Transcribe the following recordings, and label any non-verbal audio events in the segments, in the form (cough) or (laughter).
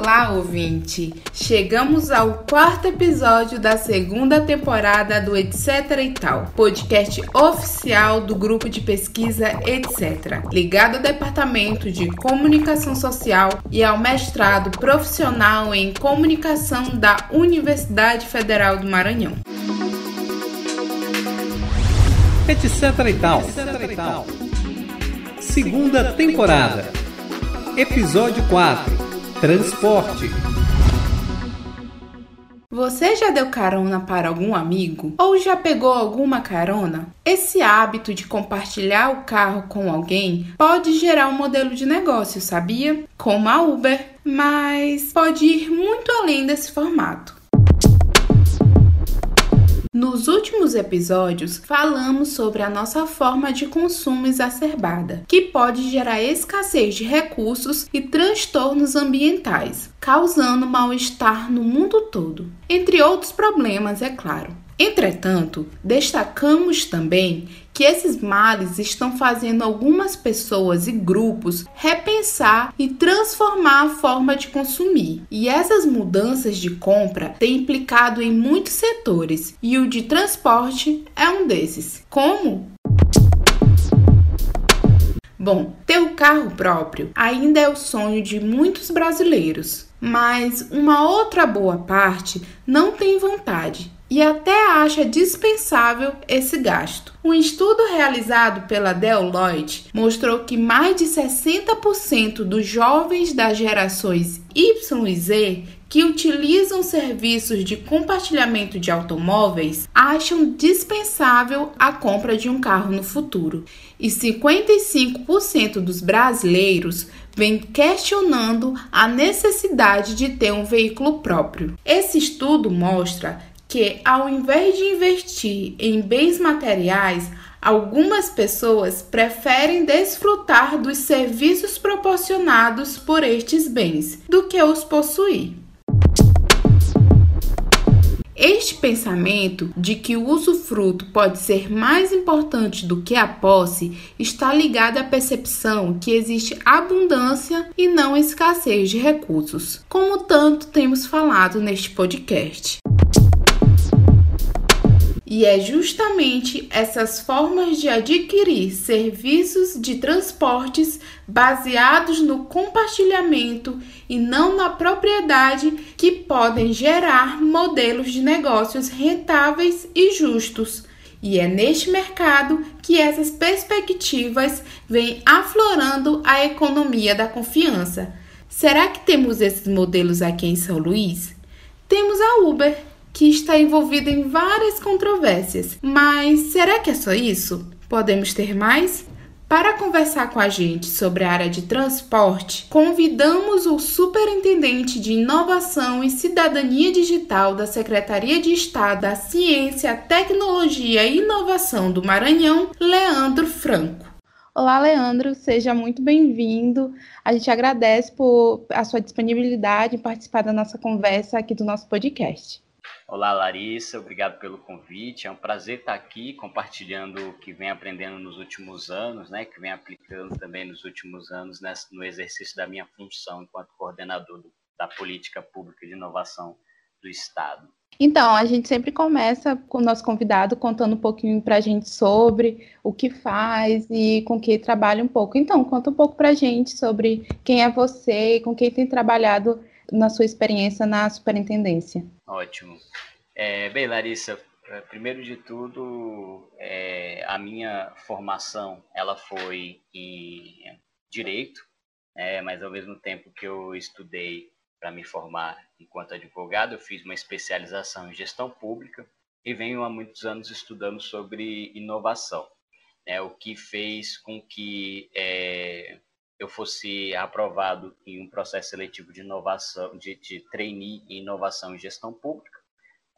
Olá, ouvinte! Chegamos ao quarto episódio da segunda temporada do Etc e Tal, podcast oficial do grupo de pesquisa Etc, ligado ao Departamento de Comunicação Social e ao mestrado profissional em Comunicação da Universidade Federal do Maranhão. Etc e Tal. Segunda temporada. Episódio 4 Transporte. Você já deu carona para algum amigo? Ou já pegou alguma carona? Esse hábito de compartilhar o carro com alguém pode gerar um modelo de negócio, sabia? Como a Uber, mas pode ir muito além desse formato. Nos últimos episódios, falamos sobre a nossa forma de consumo exacerbada, que pode gerar escassez de recursos e transtornos ambientais, causando mal-estar no mundo todo, entre outros problemas, é claro. Entretanto, destacamos também que esses males estão fazendo algumas pessoas e grupos repensar e transformar a forma de consumir. E essas mudanças de compra têm implicado em muitos setores, e o de transporte é um desses. Como? Bom, ter o carro próprio ainda é o sonho de muitos brasileiros, mas uma outra boa parte não tem vontade e até acha dispensável esse gasto. Um estudo realizado pela Deloitte mostrou que mais de 60% dos jovens das gerações Y e Z que utilizam serviços de compartilhamento de automóveis acham dispensável a compra de um carro no futuro. E 55% dos brasileiros vem questionando a necessidade de ter um veículo próprio. Esse estudo mostra que, ao invés de investir em bens materiais, algumas pessoas preferem desfrutar dos serviços proporcionados por estes bens do que os possuir. Este pensamento de que o usufruto pode ser mais importante do que a posse está ligado à percepção que existe abundância e não escassez de recursos, como tanto temos falado neste podcast. E é justamente essas formas de adquirir serviços de transportes baseados no compartilhamento e não na propriedade que podem gerar modelos de negócios rentáveis e justos. E é neste mercado que essas perspectivas vêm aflorando a economia da confiança. Será que temos esses modelos aqui em São Luís? Temos a Uber, que está envolvida em várias controvérsias. Mas será que é só isso? Podemos ter mais? Para conversar com a gente sobre a área de transporte, convidamos o Superintendente de Inovação e Cidadania Digital da Secretaria de Estado da Ciência, Tecnologia e Inovação do Maranhão, Leandro Franco. Olá, Leandro, seja muito bem-vindo. A gente agradece por a sua disponibilidade em participar da nossa conversa aqui do nosso podcast. Olá, Larissa, obrigado pelo convite. É um prazer estar aqui compartilhando o que vem aprendendo nos últimos anos, né, que vem aplicando também nos últimos anos nessa, no exercício da minha função enquanto coordenador do, da política pública de inovação do Estado. Então, a gente sempre começa com o nosso convidado contando um pouquinho para a gente sobre o que faz e com que trabalha um pouco. Então, conta um pouco para a gente sobre quem é você e com quem tem trabalhado na sua experiência na superintendência. Ótimo. É, bem, Larissa, é, primeiro de tudo, é, a minha formação ela foi em direito, é, mas ao mesmo tempo que eu estudei para me formar enquanto advogado, eu fiz uma especialização em gestão pública e venho há muitos anos estudando sobre inovação, né, o que fez com que é, eu fosse aprovado em um processo seletivo de inovação, de, de trainee em inovação e gestão pública,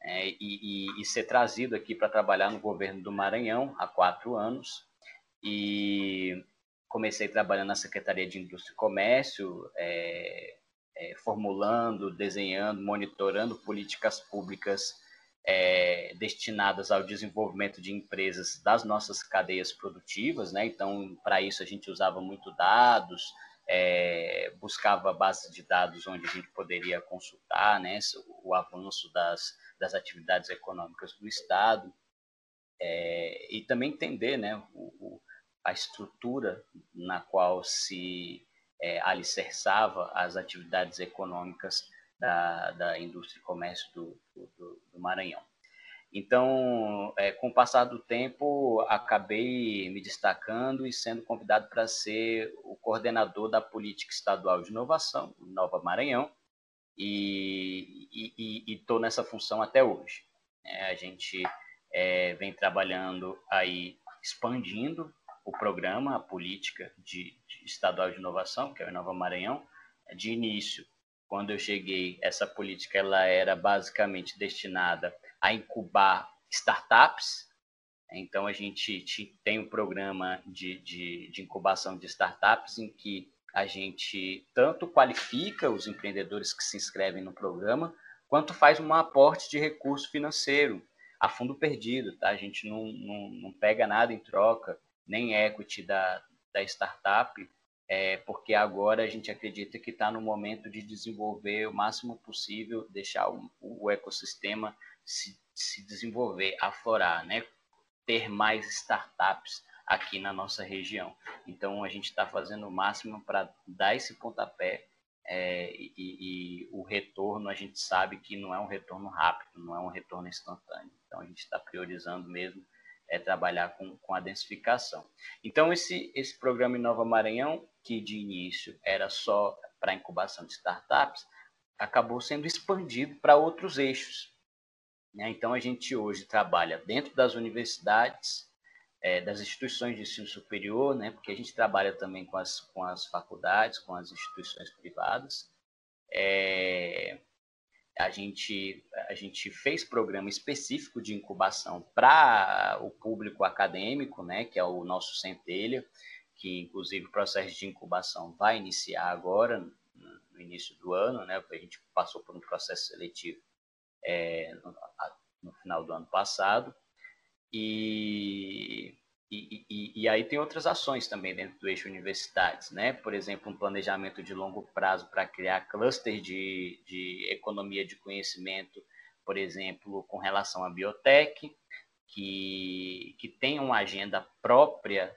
é, e, e, e, ser trazido aqui para trabalhar no governo do Maranhão há quatro anos. E comecei trabalhando na Secretaria de Indústria e Comércio, é, é, formulando, desenhando, monitorando políticas públicas é, destinadas ao desenvolvimento de empresas das nossas cadeias produtivas, né? Então, para isso a gente usava muito dados, é, buscava bases de dados onde a gente poderia consultar né, o avanço das, das atividades econômicas do Estado é, e também entender né, o, o, a estrutura na qual se é, alicerçava as atividades econômicas da, da indústria e comércio do, do, do Maranhão. Então, é, com o passar do tempo, acabei me destacando e sendo convidado para ser o coordenador da política estadual de inovação, Nova Maranhão, e estou nessa função até hoje. É, a gente é, vem trabalhando aí, expandindo o programa, a política de, de estadual de inovação, que é o Nova Maranhão. De início, quando eu cheguei, essa política ela era basicamente destinada a incubar startups. Então, a gente tem um programa de, de, de incubação de startups em que a gente tanto qualifica os empreendedores que se inscrevem no programa, quanto faz um aporte de recurso financeiro a fundo perdido, tá? A gente não, não, não pega nada em troca, nem equity da, da startup, é, porque agora a gente acredita que está no momento de desenvolver o máximo possível, deixar o, o ecossistema se, se desenvolver, aflorar, né? ter mais startups aqui na nossa região. Então a gente está fazendo o máximo para dar esse pontapé é, e, e, o retorno a gente sabe que não é um retorno rápido, não é um retorno instantâneo. Então a gente está priorizando mesmo é trabalhar com, com a densificação. Então, esse, esse programa em Nova Maranhão, que de início era só para incubação de startups, acabou sendo expandido para outros eixos. Né? Então, a gente hoje trabalha dentro das universidades, é, das instituições de ensino superior, né? porque a gente trabalha também com as, com as faculdades, com as instituições privadas. É, a gente, a gente fez programa específico de incubação para o público acadêmico, né, que é o nosso Centelha, que inclusive o processo de incubação vai iniciar agora, no início do ano, né, a gente passou por um processo seletivo é, no, no final do ano passado, e e, e, e, aí tem outras ações também dentro do eixo universidades, né? Por exemplo, um planejamento de longo prazo para criar cluster de, de economia de conhecimento, por exemplo, com relação à biotech, que, que tem uma agenda própria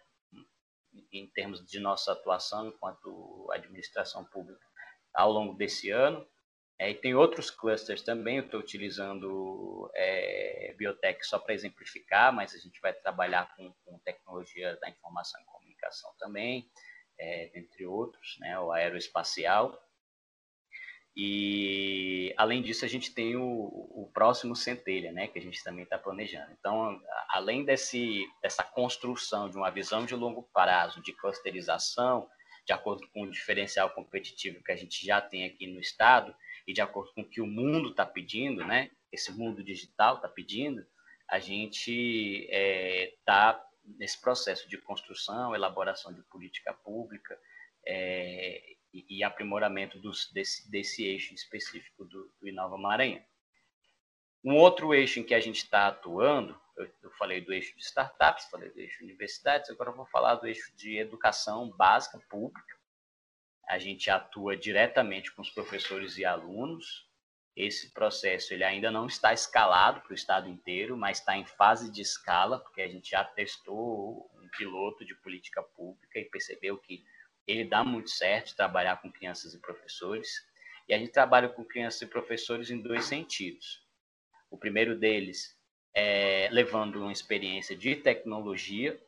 em termos de nossa atuação enquanto administração pública ao longo desse ano. É, e tem outros clusters também, eu estou utilizando é, biotech só para exemplificar, mas a gente vai trabalhar com, com tecnologia da informação e comunicação também, é, entre outros, né, o aeroespacial. E, além disso, a gente tem o, o próximo Centelha, né, que a gente também está planejando. Então, além desse, dessa construção de uma visão de longo prazo, de clusterização, de acordo com o diferencial competitivo que a gente já tem aqui no Estado, e de acordo com o que o mundo está pedindo, né? Esse mundo digital está pedindo, a gente está é, nesse processo de construção, elaboração de política pública é, e, e, aprimoramento dos, desse, desse eixo específico do, do Inova Maranhão. Um outro eixo em que a gente está atuando, eu, eu, falei do eixo de startups, falei do eixo de universidades, agora eu vou falar do eixo de educação básica pública, a gente atua diretamente com os professores e alunos. Esse processo ele ainda não está escalado para o estado inteiro, mas está em fase de escala, porque a gente já testou um piloto de política pública e percebeu que ele dá muito certo trabalhar com crianças e professores. E a gente trabalha com crianças e professores em dois sentidos. O primeiro deles é levando uma experiência de tecnologia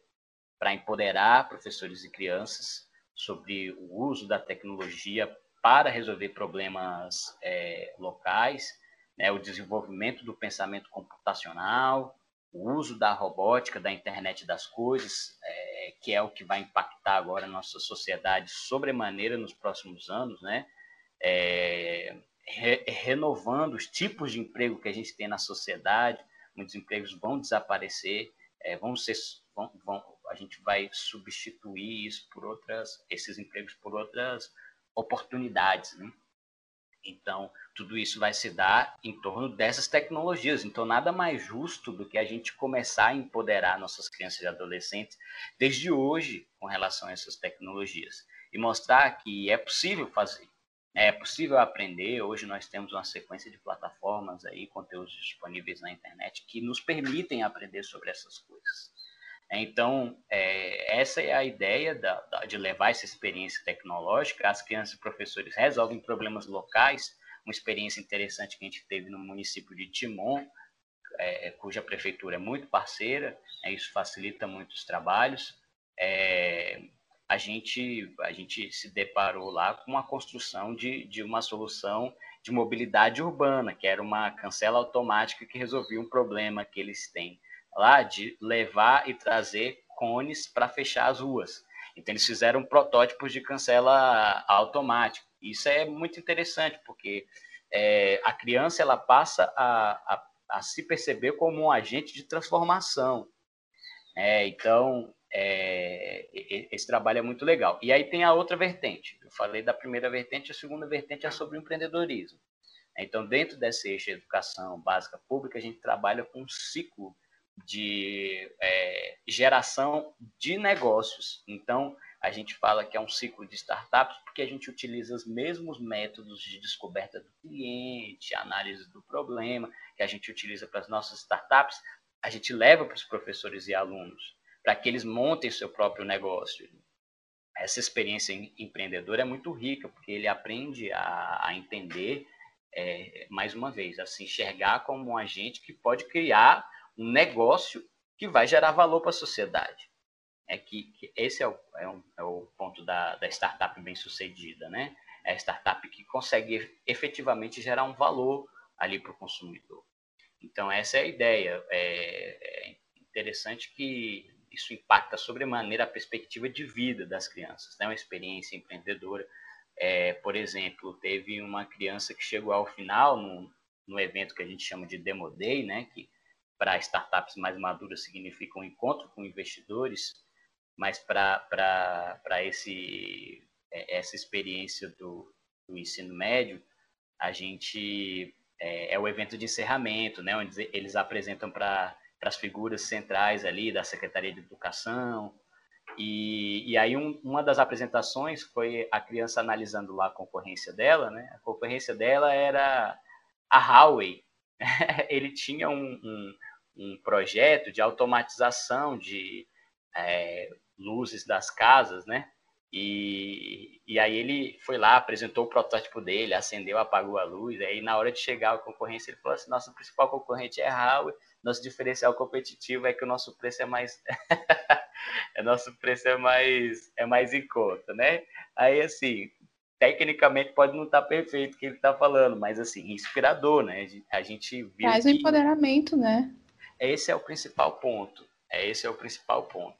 para empoderar professores e crianças sobre o uso da tecnologia para resolver problemas é, locais, né, o desenvolvimento do pensamento computacional, o uso da robótica, da internet das coisas, é, que é o que vai impactar agora a nossa sociedade sobremaneira nos próximos anos, né? É, re, renovando os tipos de emprego que a gente tem na sociedade, muitos empregos vão desaparecer, é, vão ser, vão, vão, a gente vai substituir isso por outras, esses empregos por outras oportunidades, né? Então, tudo isso vai se dar em torno dessas tecnologias. Então, nada mais justo do que a gente começar a empoderar nossas crianças e adolescentes desde hoje com relação a essas tecnologias. e mostrar que é possível fazer, é possível aprender. Hoje nós temos uma sequência de plataformas aí, conteúdos disponíveis na internet que nos permitem aprender sobre essas coisas. Então, é, essa é a ideia da, da, de levar essa experiência tecnológica. As crianças e professores resolvem problemas locais. Uma experiência interessante que a gente teve no município de Timon, é, cuja prefeitura é muito parceira, né, isso facilita muito os trabalhos. É, a gente, a gente se deparou lá com a construção de, de uma solução de mobilidade urbana, que era uma cancela automática que resolvia um problema que eles têm lá de levar e trazer cones para fechar as ruas. Então eles fizeram protótipos de cancela automática. Isso é muito interessante porque é, a criança ela passa a, a, a, se perceber como um agente de transformação. É, então é, esse trabalho é muito legal. E aí tem a outra vertente. Eu falei da primeira vertente, a segunda vertente é sobre o empreendedorismo. Então, dentro desse eixo de educação básica pública, a gente trabalha com um ciclo de é, geração de negócios. Então, a gente fala que é um ciclo de startups porque a gente utiliza os mesmos métodos de descoberta do cliente, análise do problema, que a gente utiliza para as nossas startups, a gente leva para os professores e alunos para que eles montem seu próprio negócio. Essa experiência empreendedora é muito rica, porque ele aprende a, a entender, é, mais uma vez, a se enxergar como um agente que pode criar um negócio que vai gerar valor para a sociedade. É que, que esse é o, é, um, é o ponto da, da startup bem sucedida, né? É a startup que consegue efetivamente gerar um valor ali para o consumidor. Então, essa é a ideia. É, é interessante que isso impacta sobremaneira a perspectiva de vida das crianças, né? uma experiência empreendedora. É, por exemplo, teve uma criança que chegou ao final no, no evento que a gente chama de Demo Day, né? que para startups mais maduras significa um encontro com investidores, mas para é, essa experiência do, do ensino médio, a gente é, é, o evento de encerramento, né, onde eles apresentam para as figuras centrais ali da Secretaria de Educação. E, e aí um, uma das apresentações foi a criança analisando lá a concorrência dela, né? A concorrência dela era a Huawei. (laughs) Ele tinha um, um, um projeto de automatização de é, luzes das casas, né? E, e aí ele foi lá, apresentou o protótipo dele, acendeu, apagou a luz. Aí na hora de chegar a concorrência, ele falou assim: nosso principal concorrente é a Huawei nosso diferencial competitivo é que o nosso preço é mais (laughs) é nosso preço é mais é mais em conta, né? Aí assim, tecnicamente pode não estar tá perfeito o que ele está falando, mas assim, inspirador, né? A gente viu Faz o empoderamento, né? Esse é o principal ponto. É esse é o principal ponto.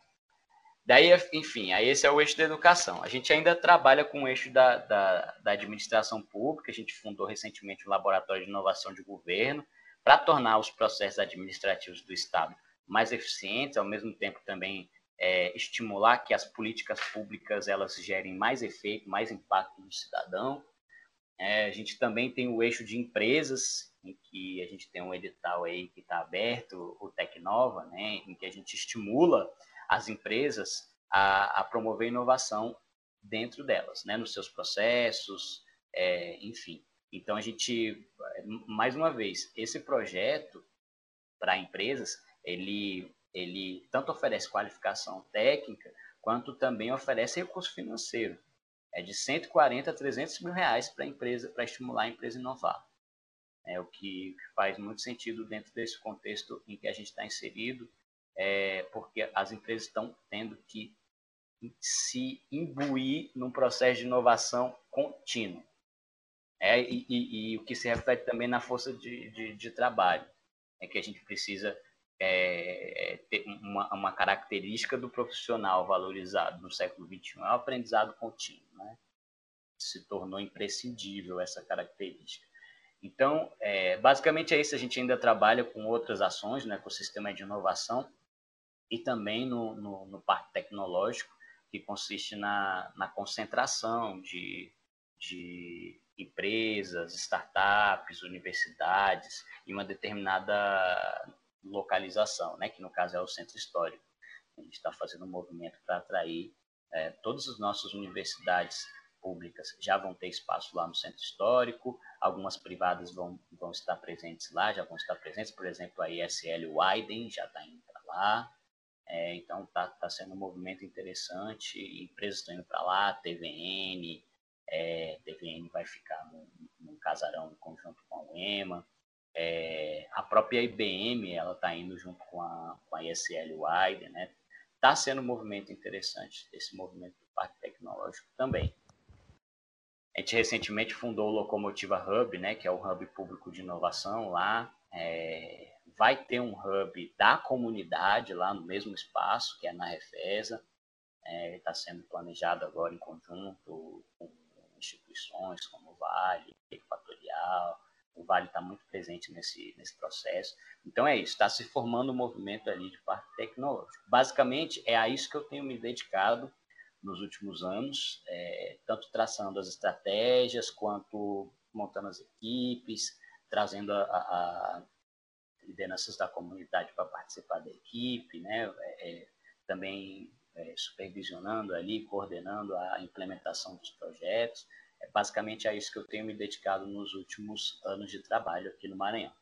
Daí, enfim, aí esse é o eixo da educação. A gente ainda trabalha com o eixo da, da, da administração pública. A gente fundou recentemente o Laboratório de Inovação de Governo, para tornar os processos administrativos do Estado mais eficientes, ao mesmo tempo também é, estimular que as políticas públicas elas gerem mais efeito, mais impacto no cidadão. É, a gente também tem o eixo de empresas, em que a gente tem um edital aí que está aberto, o Tecnova, né, em que a gente estimula as empresas a, a promover inovação dentro delas, né, nos seus processos, é, enfim. Então, a gente, mais uma vez, esse projeto para empresas, ele, ele tanto oferece qualificação técnica, quanto também oferece recurso financeiro. É de 140 a 300 mil reais para empresa, para estimular a empresa a inovar. É o que faz muito sentido dentro desse contexto em que a gente está inserido, é, porque as empresas estão tendo que se imbuir num processo de inovação contínuo. É, e, e, e, o que se reflete também na força de, de, de trabalho. É que a gente precisa é, ter uma, uma, característica do profissional valorizado no século XXI, é o aprendizado contínuo. Né? Se tornou imprescindível essa característica. Então, é, basicamente é isso. A gente ainda trabalha com outras ações no ecossistema de inovação e também no, no, no parque tecnológico, que consiste na, na concentração de, de empresas, startups, universidades em uma determinada localização, né, que no caso é o centro histórico. A gente está fazendo um movimento para atrair é, todas as nossas universidades públicas já vão ter espaço lá no centro histórico, algumas privadas vão, vão estar presentes lá, já vão estar presentes, por exemplo, a ISL Widen já está indo para lá, é, então está tá sendo um movimento interessante, empresas estão indo para lá, TVN, é, TVN vai ficar num, casarão em conjunto com a UEMA, é, a própria IBM ela está indo junto com a, com a ISL Widen, né? Está sendo um movimento interessante, esse movimento do Parque Tecnológico também. A gente recentemente fundou o Locomotiva Hub, né, que é o hub público de inovação lá. É, vai ter um hub da comunidade lá no mesmo espaço, que é na Refesa. Está é, sendo planejado agora em conjunto com instituições como o Vale, Equatorial. O Vale está muito presente nesse, nesse processo. Então é isso, está se formando um movimento ali de parque tecnológico. Basicamente, é a isso que eu tenho me dedicado nos últimos anos, é, tanto traçando as estratégias, quanto montando as equipes, trazendo a, a, lideranças da comunidade para participar da equipe, né? É, é, também é, supervisionando ali, coordenando a implementação dos projetos. É basicamente a isso que eu tenho me dedicado nos últimos anos de trabalho aqui no Maranhão.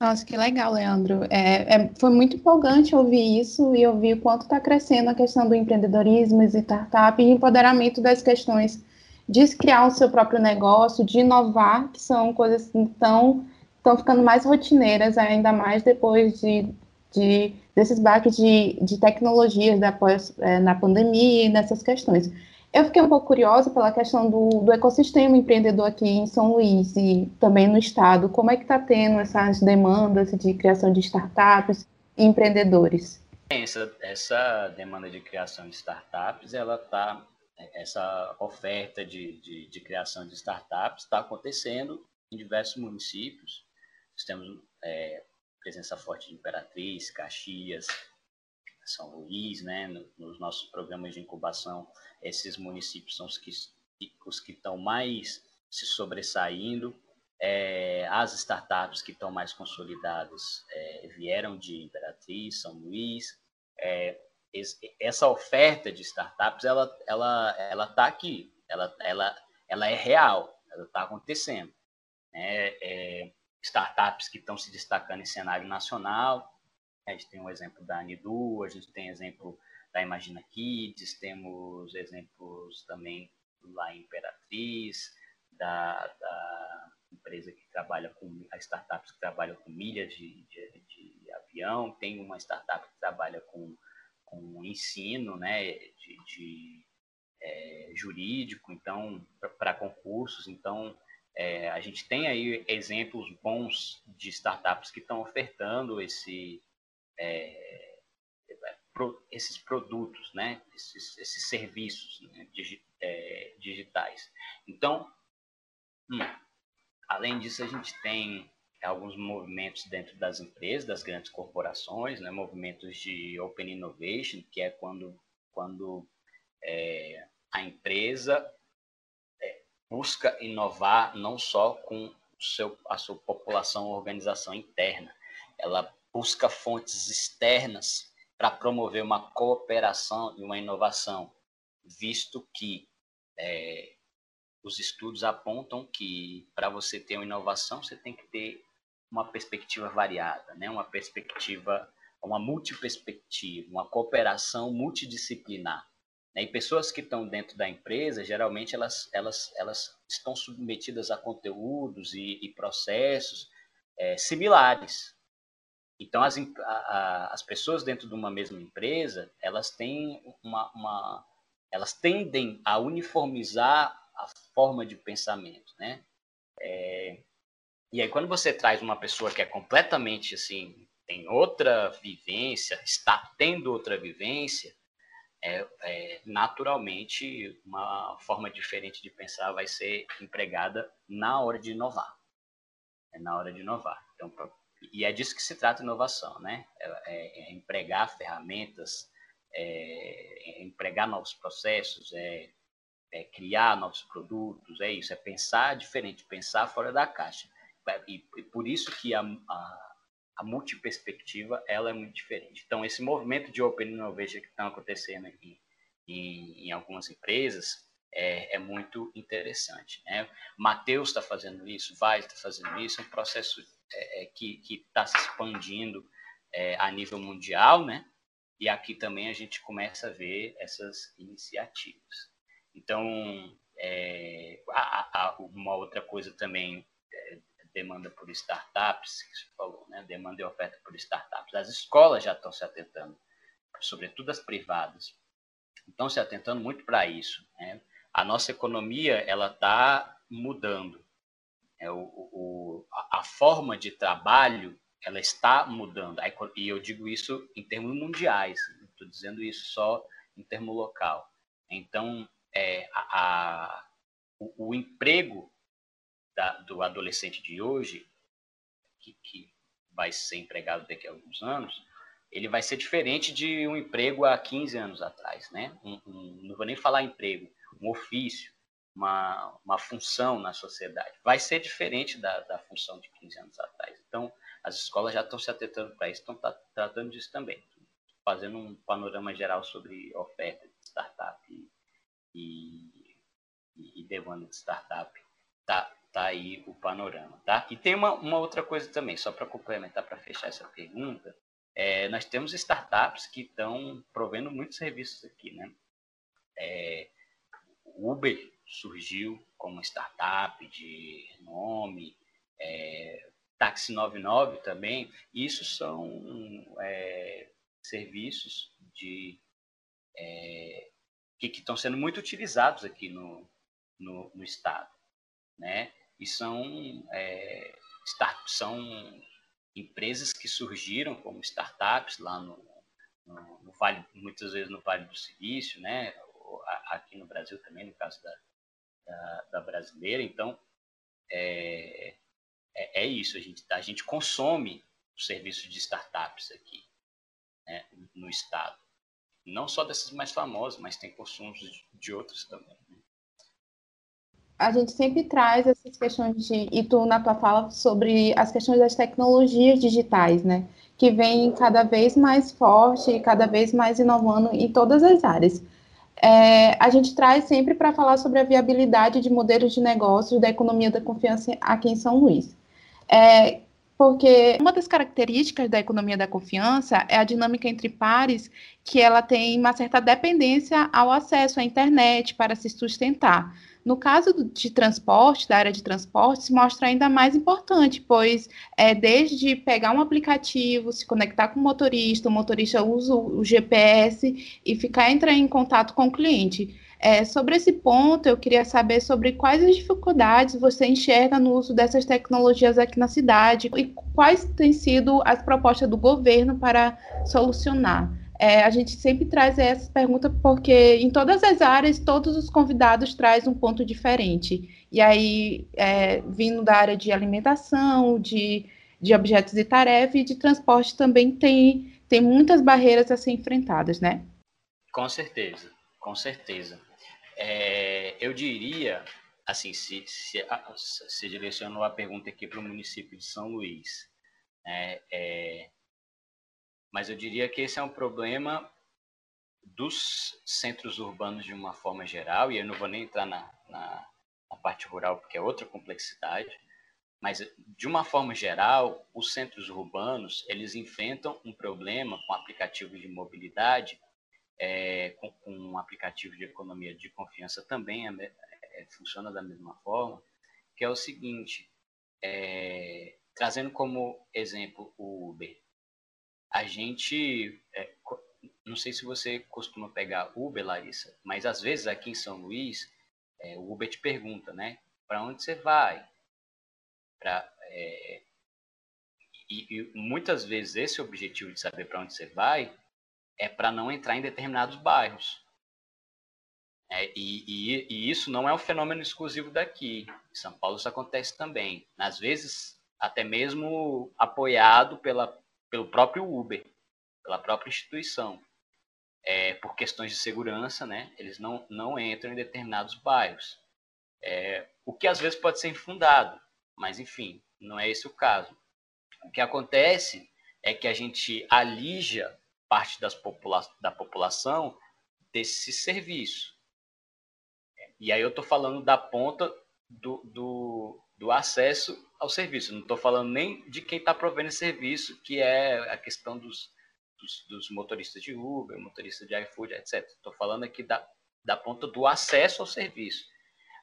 Nossa, que legal, Leandro. É, é, foi muito empolgante ouvir isso e ouvir o quanto está crescendo a questão do empreendedorismo, startup e empoderamento das questões de criar o seu próprio negócio, de inovar, que são coisas que estão, ficando mais rotineiras, ainda mais depois de, de desses baques de, de tecnologias da é, na pandemia e nessas questões. Eu fiquei um pouco curiosa pela questão do, do ecossistema empreendedor aqui em São Luís e também no estado. Como é que está tendo essas demandas de criação de startups e empreendedores? Essa, essa demanda de criação de startups, ela está, essa oferta de, de, de criação de startups está acontecendo em diversos municípios. Nós temos é, presença forte de Imperatriz, Caxias, São Luís, né? Nos nossos programas de incubação esses municípios são os que, os que estão mais se sobressaindo. É, as startups que estão mais consolidadas é, vieram de Imperatriz, São Luís. É, essa oferta de startups, ela ela ela está aqui, ela, ela, ela é real, ela está acontecendo. Né? É, startups que estão se destacando em cenário nacional, a gente tem um exemplo da Anidu, a gente tem exemplo da Imagina Kids, temos exemplos também lá em Imperatriz, da, da empresa que trabalha com, as startups que trabalham com milhas de, de, de avião, tem uma startup que trabalha com, com ensino né, de, de é, jurídico, então, para concursos, então é, a gente tem aí exemplos bons de startups que estão ofertando esse, é, pro, esses produtos, né? esses, esses serviços né? Digi, é, digitais. Então, hum, além disso, a gente tem alguns movimentos dentro das empresas, das grandes corporações, né? movimentos de Open Innovation, que é quando, quando é, a empresa é, busca inovar não só com seu, a sua população, organização interna, ela busca fontes externas para promover uma cooperação e uma inovação, visto que é, os estudos apontam que para você ter uma inovação você tem que ter uma perspectiva variada, né? uma perspectiva, uma multiperspectiva, uma cooperação multidisciplinar. Né? E pessoas que estão dentro da empresa, geralmente elas, elas, elas estão submetidas a conteúdos e, e processos é, similares, então, as, a, as pessoas dentro de uma mesma empresa, elas têm uma, uma, elas tendem a uniformizar a forma de pensamento, né? É, e aí, quando você traz uma pessoa que é completamente assim, tem outra vivência, está tendo outra vivência, é, é, naturalmente uma forma diferente de pensar vai ser empregada na hora de inovar. É na hora de inovar. Então, e é disso que se trata inovação, né? É, é, empregar ferramentas, é, é, empregar novos processos, é, é, criar novos produtos, é isso, é pensar diferente, pensar fora da caixa. E, e por isso que a, a, a multiperspectiva ela é muito diferente. Então, esse movimento de Open Innovation que está acontecendo aqui em, em algumas empresas é, é, muito interessante. Né? Mateus está fazendo isso, Vai está fazendo isso, é um processo é, é que está se expandindo é, a nível mundial, né? E aqui também a gente começa a ver essas iniciativas. Então, é, a, a, uma outra coisa também, é, demanda por startups, que você falou, né? demanda e oferta por startups. As escolas já estão se atentando, sobretudo as privadas, estão se atentando muito para isso. Né? A nossa economia ela está mudando. É, o, o, a forma de trabalho ela está mudando. E eu digo isso em termos mundiais, estou dizendo isso só em termo local. Então, é, a, a, o, o, emprego da, do adolescente de hoje, que, que vai ser empregado daqui a alguns anos, ele vai ser diferente de um emprego há 15 anos atrás. Né? Um, um, não vou nem falar emprego, um ofício, uma, uma função na sociedade. Vai ser diferente da, da função de 15 anos atrás. Então, as escolas já estão se atentando para isso, estão tratando disso também, fazendo um panorama geral sobre oferta de startup e, e, e demanda de startup. Tá, tá aí o panorama, tá? E tem uma, uma outra coisa também, só para complementar, para fechar essa pergunta, é, nós temos startups que estão provendo muitos serviços aqui, né? É, Uber surgiu como startup de nome, é, Táxi 99 também, isso são é, serviços de, é, que, que estão sendo muito utilizados aqui no, no, no estado, né? E são, é, start, são empresas que surgiram como startups lá no, no, no, Vale, muitas vezes no Vale do Silício, né? Aqui no Brasil também, no caso da, da, da brasileira. Então, é, é, é isso, a gente, a gente consome o serviço de startups aqui né, no estado. Não só dessas mais famosas, mas tem consumos de, de outros também. Né? A gente sempre traz essas questões de, e tu na tua fala sobre as questões das tecnologias digitais, né? Que vem cada vez mais forte cada vez mais inovando em todas as áreas. É, a gente traz sempre para falar sobre a viabilidade de modelos de negócios da economia da confiança aqui em São Luís. É, porque uma das características da economia da confiança é a dinâmica entre pares, que ela tem uma certa dependência ao acesso à internet para se sustentar. No caso de transporte, da área de transporte, se mostra ainda mais importante, pois é, desde pegar um aplicativo, se conectar com o motorista, o motorista usa o GPS e ficar entrar em contato com o cliente. É, sobre esse ponto, eu queria saber sobre quais as dificuldades você enxerga no uso dessas tecnologias aqui na cidade e quais têm sido as propostas do governo para solucionar. É, a gente sempre traz essa pergunta porque em todas as áreas, todos os convidados trazem um ponto diferente. E aí, é, vindo da área de alimentação, de, de objetos de tarefa e de transporte também tem, tem muitas barreiras a ser enfrentadas, né? Com certeza, com certeza. É, eu diria, assim, se, se, se direcionou a pergunta aqui para o município de São Luís, né, é, mas eu diria que esse é um problema dos centros urbanos de uma forma geral, e eu não vou nem entrar na, na, na parte rural porque é outra complexidade, mas de uma forma geral, os centros urbanos eles enfrentam um problema com aplicativos de mobilidade é, com, com, um aplicativo de economia de confiança também é, é, funciona da mesma forma, que é o seguinte, é, trazendo como exemplo o Uber. A gente, é, não sei se você costuma pegar Uber, Larissa, mas às vezes aqui em São Luís, é, o Uber te pergunta, né? Para onde você vai? Pra, é, e, e muitas vezes esse objetivo de saber para onde você vai é para não entrar em determinados bairros. É, e, e, e, isso não é um fenômeno exclusivo daqui. Em São Paulo isso acontece também. Às vezes, até mesmo apoiado pela, pelo próprio Uber, pela própria instituição. É, por questões de segurança, né, eles não, não entram em determinados bairros. É, o que às vezes pode ser infundado, mas enfim, não é esse o caso. O que acontece é que a gente alija parte popula da população desse serviço. E aí eu estou falando da ponta do, do, do acesso ao serviço. Não estou falando nem de quem está provendo esse serviço, que é a questão dos, dos, dos motoristas de Uber, motoristas de iFood, etc. Estou falando aqui da, da ponta do acesso ao serviço.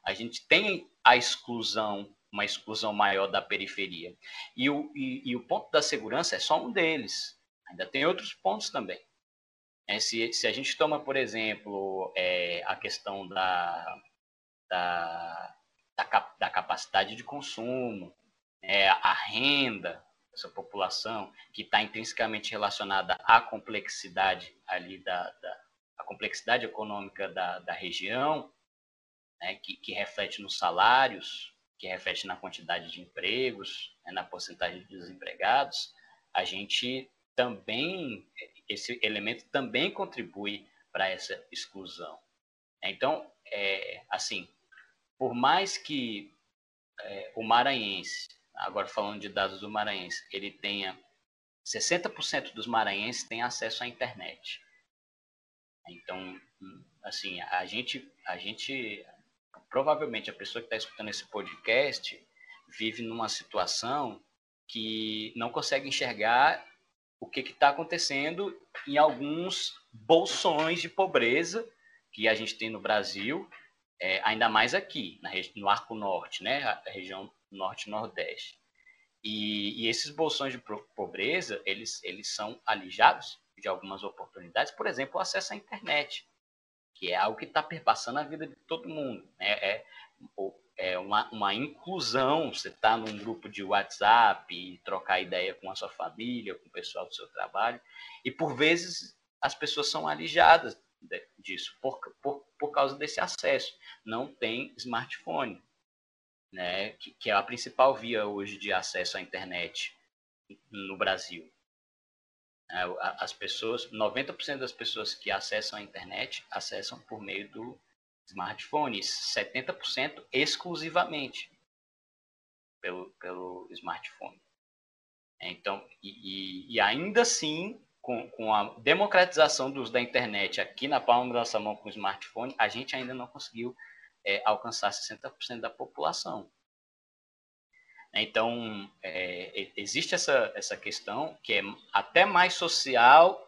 A gente tem a exclusão, uma exclusão maior da periferia. E o, e, e o ponto da segurança é só um deles. Ainda tem outros pontos também. É, se, se a gente toma, por exemplo, é, a questão da, da, da, da, capacidade de consumo, é, a renda dessa população, que está intrinsecamente relacionada à complexidade ali da, da a complexidade econômica da, da região, né, que, que, reflete nos salários, que reflete na quantidade de empregos, né, na porcentagem de desempregados, a gente também, esse elemento também contribui para essa exclusão. Então, é, assim, por mais que é, o maranhense, agora falando de dados do maranhense, ele tenha 60% dos maranhenses têm acesso à internet. Então, assim, a gente, a gente, provavelmente a pessoa que está escutando esse podcast vive numa situação que não consegue enxergar o que está acontecendo em alguns bolsões de pobreza que a gente tem no Brasil, é, ainda mais aqui, na, no Arco Norte, né, a região Norte-Nordeste. E, e, esses bolsões de pobreza, eles, eles são alijados de algumas oportunidades, por exemplo, o acesso à internet, que é algo que está perpassando a vida de todo mundo. Né? É, é uma, uma inclusão, você está num grupo de WhatsApp e trocar ideia com a sua família, com o pessoal do seu trabalho, e por vezes as pessoas são alijadas disso por, por, por causa desse acesso. Não tem smartphone, né? que, que é a principal via hoje de acesso à internet no Brasil. É, as pessoas, 90% das pessoas que acessam a internet acessam por meio do smartphone, 70% exclusivamente pelo, pelo smartphone. Então, e, e ainda assim, com, com, a democratização do uso da internet aqui na palma da nossa mão com o smartphone, a gente ainda não conseguiu é, alcançar 60% da população. Então, é, existe essa, essa questão que é até mais social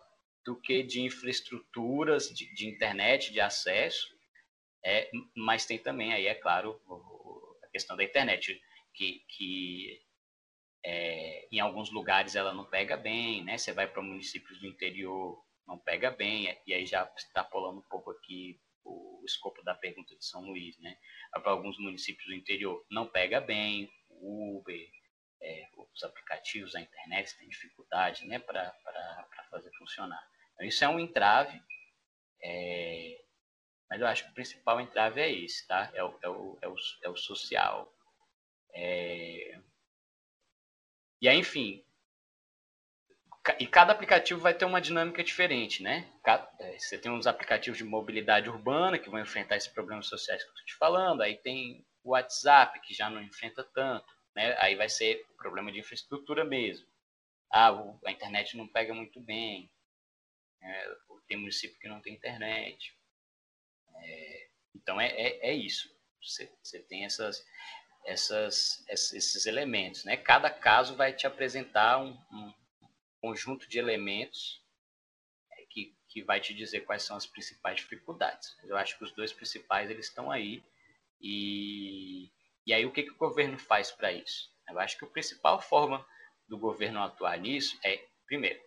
do que de infraestruturas de, de internet, de acesso, é, mas tem também aí, é claro, a questão da internet, que, que é, em alguns lugares ela não pega bem, né? Você vai para municípios do interior, não pega bem, e aí já está pulando um pouco aqui o escopo da pergunta de São Luís, né? Para alguns municípios do interior não pega bem, Uber, é, os aplicativos, a internet tem dificuldade né, para fazer funcionar. Então, isso é um entrave, é, mas eu acho que o principal entrave é esse, tá? É o, é o, é o, é o social. É... E aí, enfim, e cada aplicativo vai ter uma dinâmica diferente, né? É, você tem uns aplicativos de mobilidade urbana que vão enfrentar esses problemas sociais que eu estou te falando, aí tem o WhatsApp, que já não enfrenta tanto, né? Aí vai ser problema de infraestrutura mesmo. Ah, a internet não pega muito bem. É, tem município que não tem internet. É, então é, é, é, isso. Você, você tem essas, essas, esses elementos. Né? Cada caso vai te apresentar um, um conjunto de elementos é, que, que vai te dizer quais são as principais dificuldades. Eu acho que os dois principais eles estão aí e, e aí o que, que o governo faz para isso? Eu acho que a principal forma do governo atuar nisso é, primeiro,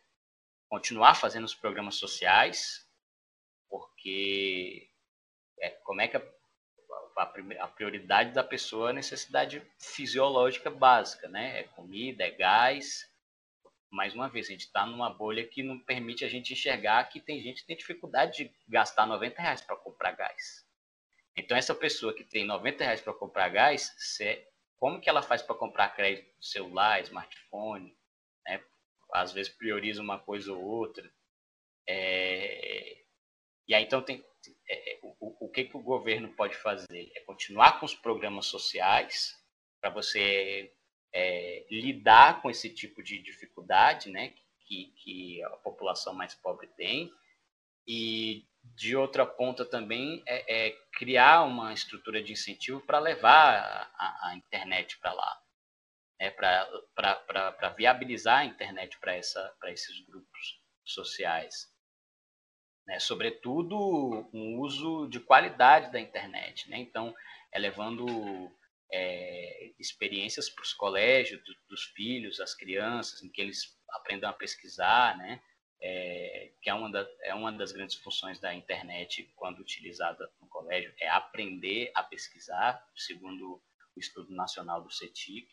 continuar fazendo os programas sociais, porque é, como é que a, a, a, prioridade da pessoa é a necessidade fisiológica básica, né? É comida, é gás. Mais uma vez, a gente está numa bolha que não permite a gente enxergar que tem gente que tem dificuldade de gastar 90 reais para comprar gás. Então, essa pessoa que tem 90 reais para comprar gás, como que ela faz para comprar crédito celular, smartphone? Né? Às vezes prioriza uma coisa ou outra. É... E aí, então, tem, é, é o, o que, que o governo pode fazer? É continuar com os programas sociais para você é, lidar com esse tipo de dificuldade né, que, que a população mais pobre tem e de outra ponta também é, é criar uma estrutura de incentivo para levar a, a internet para lá, né? para viabilizar a internet para esses grupos sociais. Né? Sobretudo, um uso de qualidade da internet. Né? Então, é levando é, experiências para os colégios do, dos filhos, as crianças, em que eles aprendam a pesquisar, né? É, que é uma, da, é uma das grandes funções da internet quando utilizada no colégio, é aprender a pesquisar, segundo o Estudo Nacional do CETIC.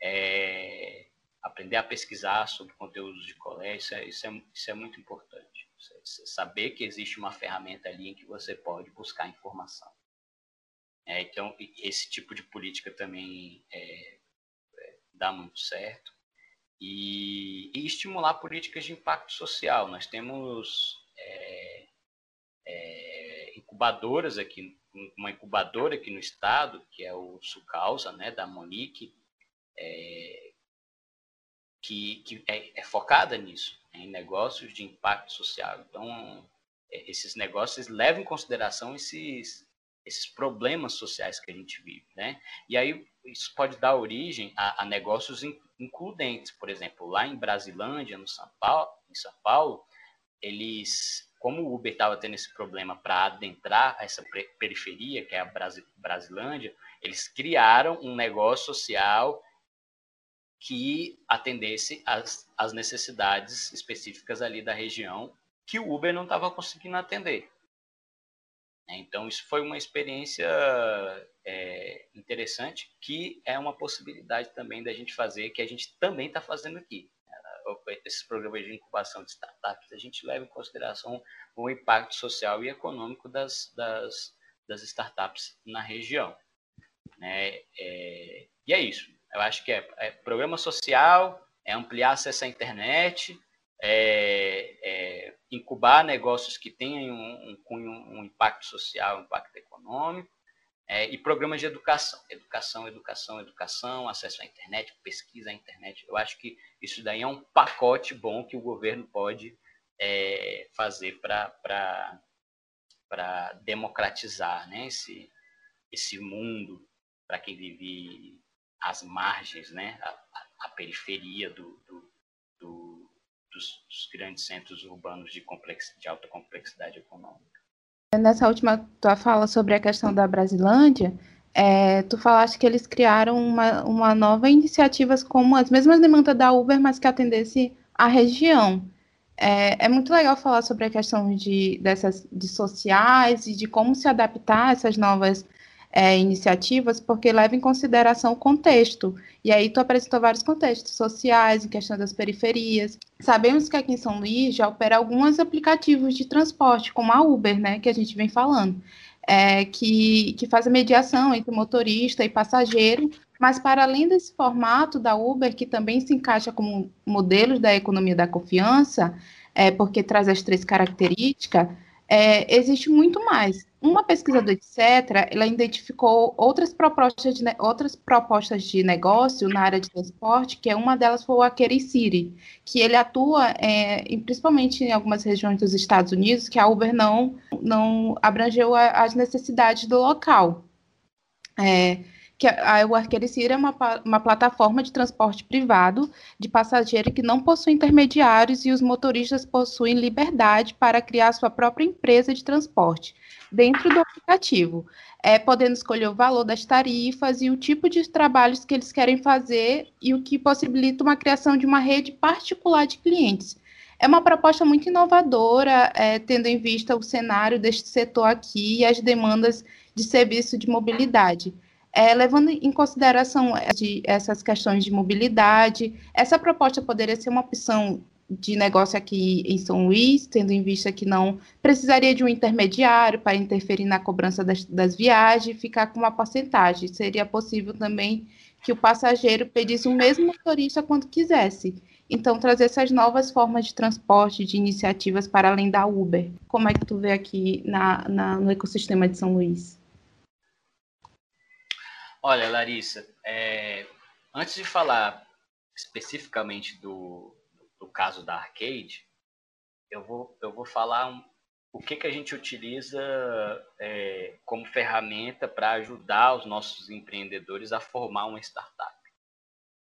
É, aprender a pesquisar sobre conteúdos de colégio, isso é, isso é, isso é muito importante. Saber que existe uma ferramenta ali em que você pode buscar informação. É, então, esse tipo de política também é, é, dá muito certo. E, e, estimular políticas de impacto social. Nós temos é, é, incubadoras aqui, uma incubadora aqui no estado, que é o Sucausa, né, da Monique, é, que, que é, focada nisso, em negócios de impacto social. Então, esses negócios levam em consideração esses esses problemas sociais que a gente vive, né? E aí isso pode dar origem a, a negócios in, includentes, por exemplo, lá em Brasilândia, no São Paulo, em São Paulo, eles, como o Uber estava tendo esse problema para adentrar essa periferia, que é a Brasil, Brasilândia, eles criaram um negócio social que atendesse às, às necessidades específicas ali da região que o Uber não estava conseguindo atender. Né? Então, isso foi uma experiência é, interessante, que é uma possibilidade também da gente fazer, que a gente também está fazendo aqui. Esses programas de incubação de startups, a gente leva em consideração o impacto social e econômico das, das, das startups na região. Né? É, e é isso. Eu acho que é, é programa social, é ampliar acesso à internet, é, é, incubar negócios que tenham um, um, um impacto social, um impacto econômico, é, e programas de educação, educação, educação, educação, acesso à internet, pesquisa à internet. Eu acho que isso daí é um pacote bom que o governo pode é, fazer para democratizar né, esse, esse mundo para quem vive às margens, né, a, a, periferia do, do dos, dos grandes centros urbanos de, de alta complexidade econômica. Nessa última tua fala sobre a questão da Brasilândia, é, tu falaste que eles criaram uma, uma nova iniciativa com as mesmas demandas da Uber, mas que atendesse a região. É, é, muito legal falar sobre a questão de, dessas, de sociais e de como se adaptar a essas novas é, iniciativas, porque leva em consideração o contexto. E aí tu apresentou vários contextos sociais, em questão das periferias. Sabemos que aqui em São Luís já opera alguns aplicativos de transporte, como a Uber, né, que a gente vem falando, é, que, que faz a mediação entre motorista e passageiro, mas para além desse formato da Uber, que também se encaixa como modelos da economia da confiança, é, porque traz as três características, é, existe muito mais. Uma pesquisa do etc., ela identificou outras propostas, de, outras propostas de negócio na área de transporte, que é uma delas foi o Aqueri City, que ele atua é, em, principalmente em algumas regiões dos Estados Unidos, que a Uber não, não abrangeu a, as necessidades do local. É, que a, o Arquericir é uma, uma plataforma de transporte privado de passageiro que não possui intermediários e os motoristas possuem liberdade para criar sua própria empresa de transporte dentro do aplicativo, é, podendo escolher o valor das tarifas e o tipo de trabalhos que eles querem fazer e o que possibilita uma criação de uma rede particular de clientes. É uma proposta muito inovadora, é, tendo em vista o cenário deste setor aqui e as demandas de serviço de mobilidade. É, levando em consideração de, essas questões de mobilidade, essa proposta poderia ser uma opção de negócio aqui em São Luís, tendo em vista que não precisaria de um intermediário para interferir na cobrança das, das viagens e ficar com uma porcentagem. Seria possível também que o passageiro pedisse o mesmo motorista quando quisesse. Então, trazer essas novas formas de transporte, de iniciativas para além da Uber. Como é que tu vê aqui na, na no ecossistema de São Luís? Olha, Larissa, é, antes de falar especificamente do, do caso da Arcade, eu vou, eu vou falar um, o que, que a gente utiliza é, como ferramenta para ajudar os nossos empreendedores a formar uma startup.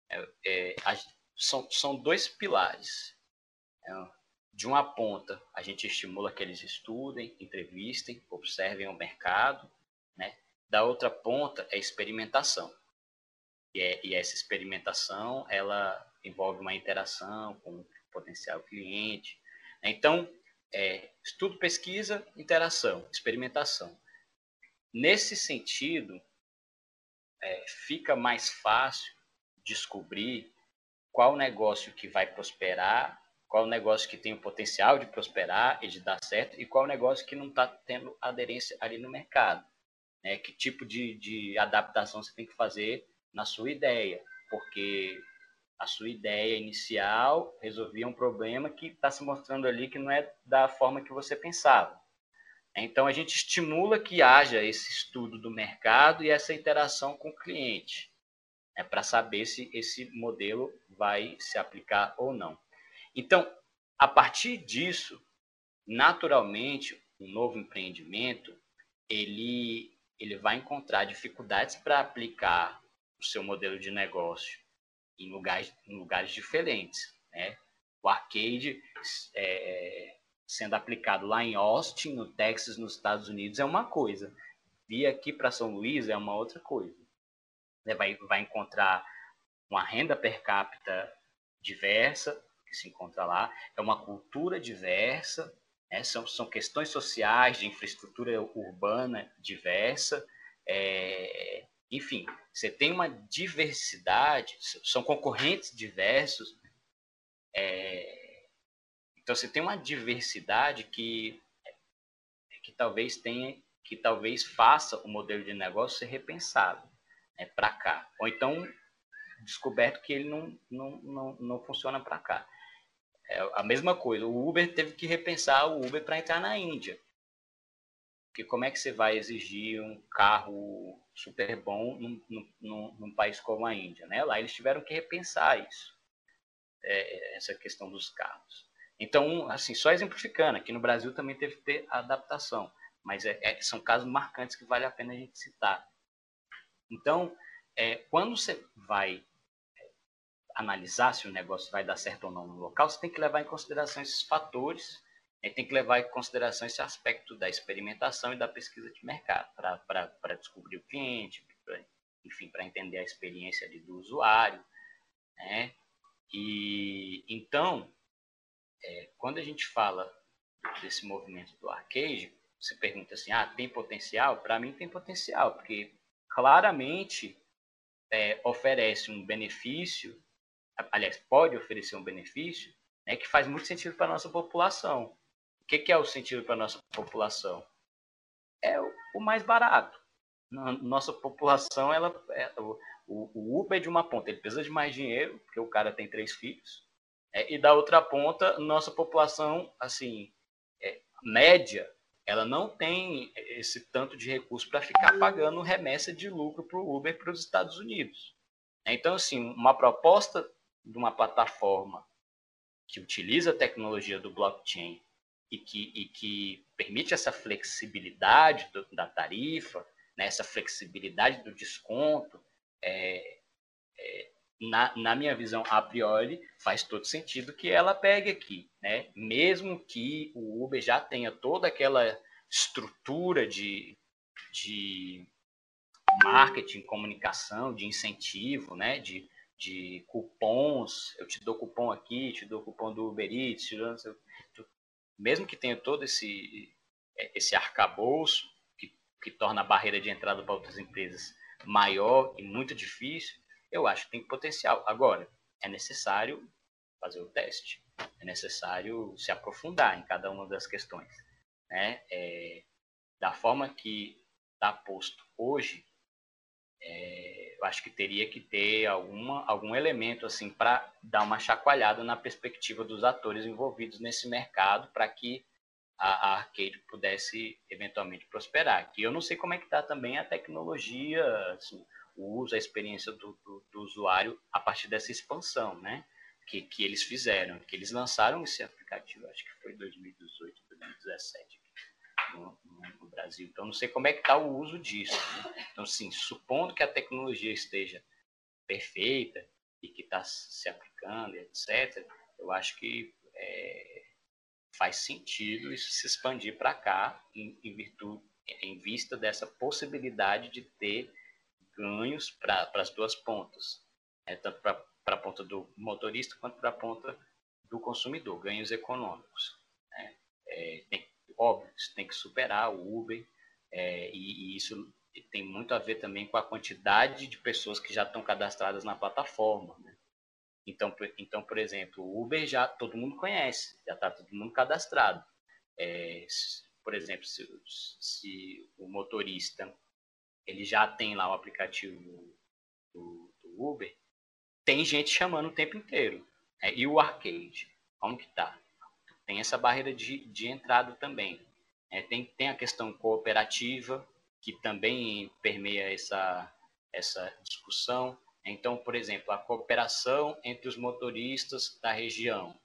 É, é, a, são, são dois pilares. É, de uma ponta, a gente estimula que eles estudem, entrevistem, observem o mercado. Né? Da outra ponta, é experimentação. E, é, e essa experimentação, ela envolve uma interação com o potencial cliente. Então, é, estudo, pesquisa, interação, experimentação. Nesse sentido, é, fica mais fácil descobrir qual negócio que vai prosperar, qual negócio que tem o potencial de prosperar e de dar certo, e qual negócio que não está tendo aderência ali no mercado. Né? Que tipo de, de adaptação você tem que fazer na sua ideia, porque a sua ideia inicial resolvia um problema que está se mostrando ali que não é da forma que você pensava. Então, a gente estimula que haja esse estudo do mercado e essa interação com o cliente, né, para saber se esse modelo vai se aplicar ou não. Então, a partir disso, naturalmente, um novo empreendimento, ele, ele vai encontrar dificuldades para aplicar o seu modelo de negócio em lugares, em lugares diferentes. Né? O arcade é, sendo aplicado lá em Austin, no Texas, nos Estados Unidos, é uma coisa. Vir aqui para São Luís é uma outra coisa. Né? Vai, vai encontrar uma renda per capita diversa, que se encontra lá, é uma cultura diversa, né? são, são questões sociais, de infraestrutura urbana diversa, é, enfim, você tem uma diversidade, são concorrentes diversos, é, então você tem uma diversidade que, que talvez tenha, que talvez faça o modelo de negócio ser repensado né, para cá, ou então descoberto que ele não, não, não, não funciona para cá. É a mesma coisa, o Uber teve que repensar o Uber para entrar na Índia. Porque como é que você vai exigir um carro super bom num, num, num país como a Índia? Né? Lá eles tiveram que repensar isso, é, essa questão dos carros. Então, assim, só exemplificando, aqui no Brasil também teve que ter adaptação, mas é, é, são casos marcantes que vale a pena a gente citar. Então, é, quando você vai analisar se o negócio vai dar certo ou não no local, você tem que levar em consideração esses fatores tem que levar em consideração esse aspecto da experimentação e da pesquisa de mercado para descobrir o cliente, pra, enfim, para entender a experiência ali do usuário. Né? E então, é, quando a gente fala desse movimento do arcade, você pergunta assim, ah, tem potencial? Para mim tem potencial, porque claramente é, oferece um benefício, aliás, pode oferecer um benefício, né, que faz muito sentido para a nossa população que, que é o sentido para a nossa população? É o, o, mais barato. Nossa população, ela, é, o, o, Uber é de uma ponta, ele precisa de mais dinheiro, porque o cara tem três filhos, é, e da outra ponta, nossa população, assim, é, média, ela não tem esse tanto de recurso para ficar pagando remessa de lucro para o Uber para os Estados Unidos. Então, assim, uma proposta de uma plataforma que utiliza a tecnologia do blockchain e que, e que permite essa flexibilidade do, da tarifa, né, essa flexibilidade do desconto, é, é, na, na, minha visão a priori, faz todo sentido que ela pegue aqui. Né? Mesmo que o Uber já tenha toda aquela estrutura de, de marketing, comunicação, de incentivo, né? de, de cupons, eu te dou cupom aqui, te dou cupom do Uber Eats, te dou, mesmo que tenha todo esse, é, esse arcabouço, que, que torna a barreira de entrada para outras empresas maior e muito difícil, eu acho que tem potencial. Agora, é necessário fazer o teste, é necessário se aprofundar em cada uma das questões. Né? É, da forma que está posto hoje, é, eu acho que teria que ter alguma, algum elemento assim para dar uma chacoalhada na perspectiva dos atores envolvidos nesse mercado para que a, a, arcade pudesse eventualmente prosperar. Que eu não sei como é que está também a tecnologia, assim, o uso, a experiência do, do, do, usuário a partir dessa expansão, né? Que, que eles fizeram, que eles lançaram esse aplicativo, acho que foi 2018, 2017. Brasil. Então, não sei como é que está o uso disso. Né? Então, sim, supondo que a tecnologia esteja perfeita e que está se aplicando, etc., eu acho que é, faz sentido isso se expandir para cá em, em, virtude, em vista dessa possibilidade de ter ganhos para as duas pontas, né? tanto para a ponta do motorista quanto para a ponta do consumidor, ganhos econômicos. Né? É, tem, óbvio, isso tem que superar o Uber, é, e, e, isso tem muito a ver também com a quantidade de pessoas que já estão cadastradas na plataforma. Né? Então, por, então, por exemplo, o Uber já todo mundo conhece, já está todo mundo cadastrado. É, por exemplo, se, se, o motorista ele já tem lá o aplicativo do, do Uber, tem gente chamando o tempo inteiro. É, e o arcade, como que tá? Tem essa barreira de, de entrada também. É, tem, tem a questão cooperativa, que também permeia essa, essa discussão. Então, por exemplo, a cooperação entre os motoristas da região.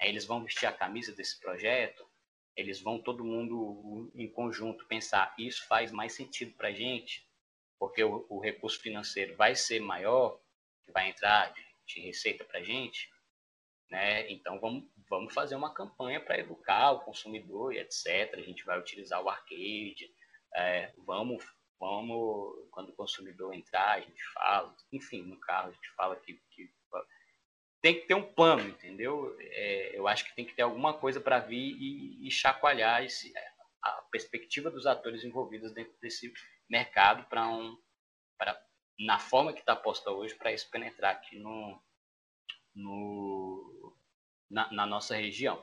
Eles vão vestir a camisa desse projeto, eles vão todo mundo em conjunto pensar, isso faz mais sentido para a gente, porque o, o, recurso financeiro vai ser maior, que vai entrar de, de receita para a gente, né? Então vamos, vamos fazer uma campanha para educar o consumidor e etc. A gente vai utilizar o arcade, é, vamos, vamos, quando o consumidor entrar, a gente fala, enfim, no carro a gente fala que, que tem que ter um plano, entendeu? É, eu acho que tem que ter alguma coisa para vir e, e chacoalhar esse, a perspectiva dos atores envolvidos dentro desse mercado para um, para na forma que está posta hoje para isso penetrar aqui no, no na, na nossa região.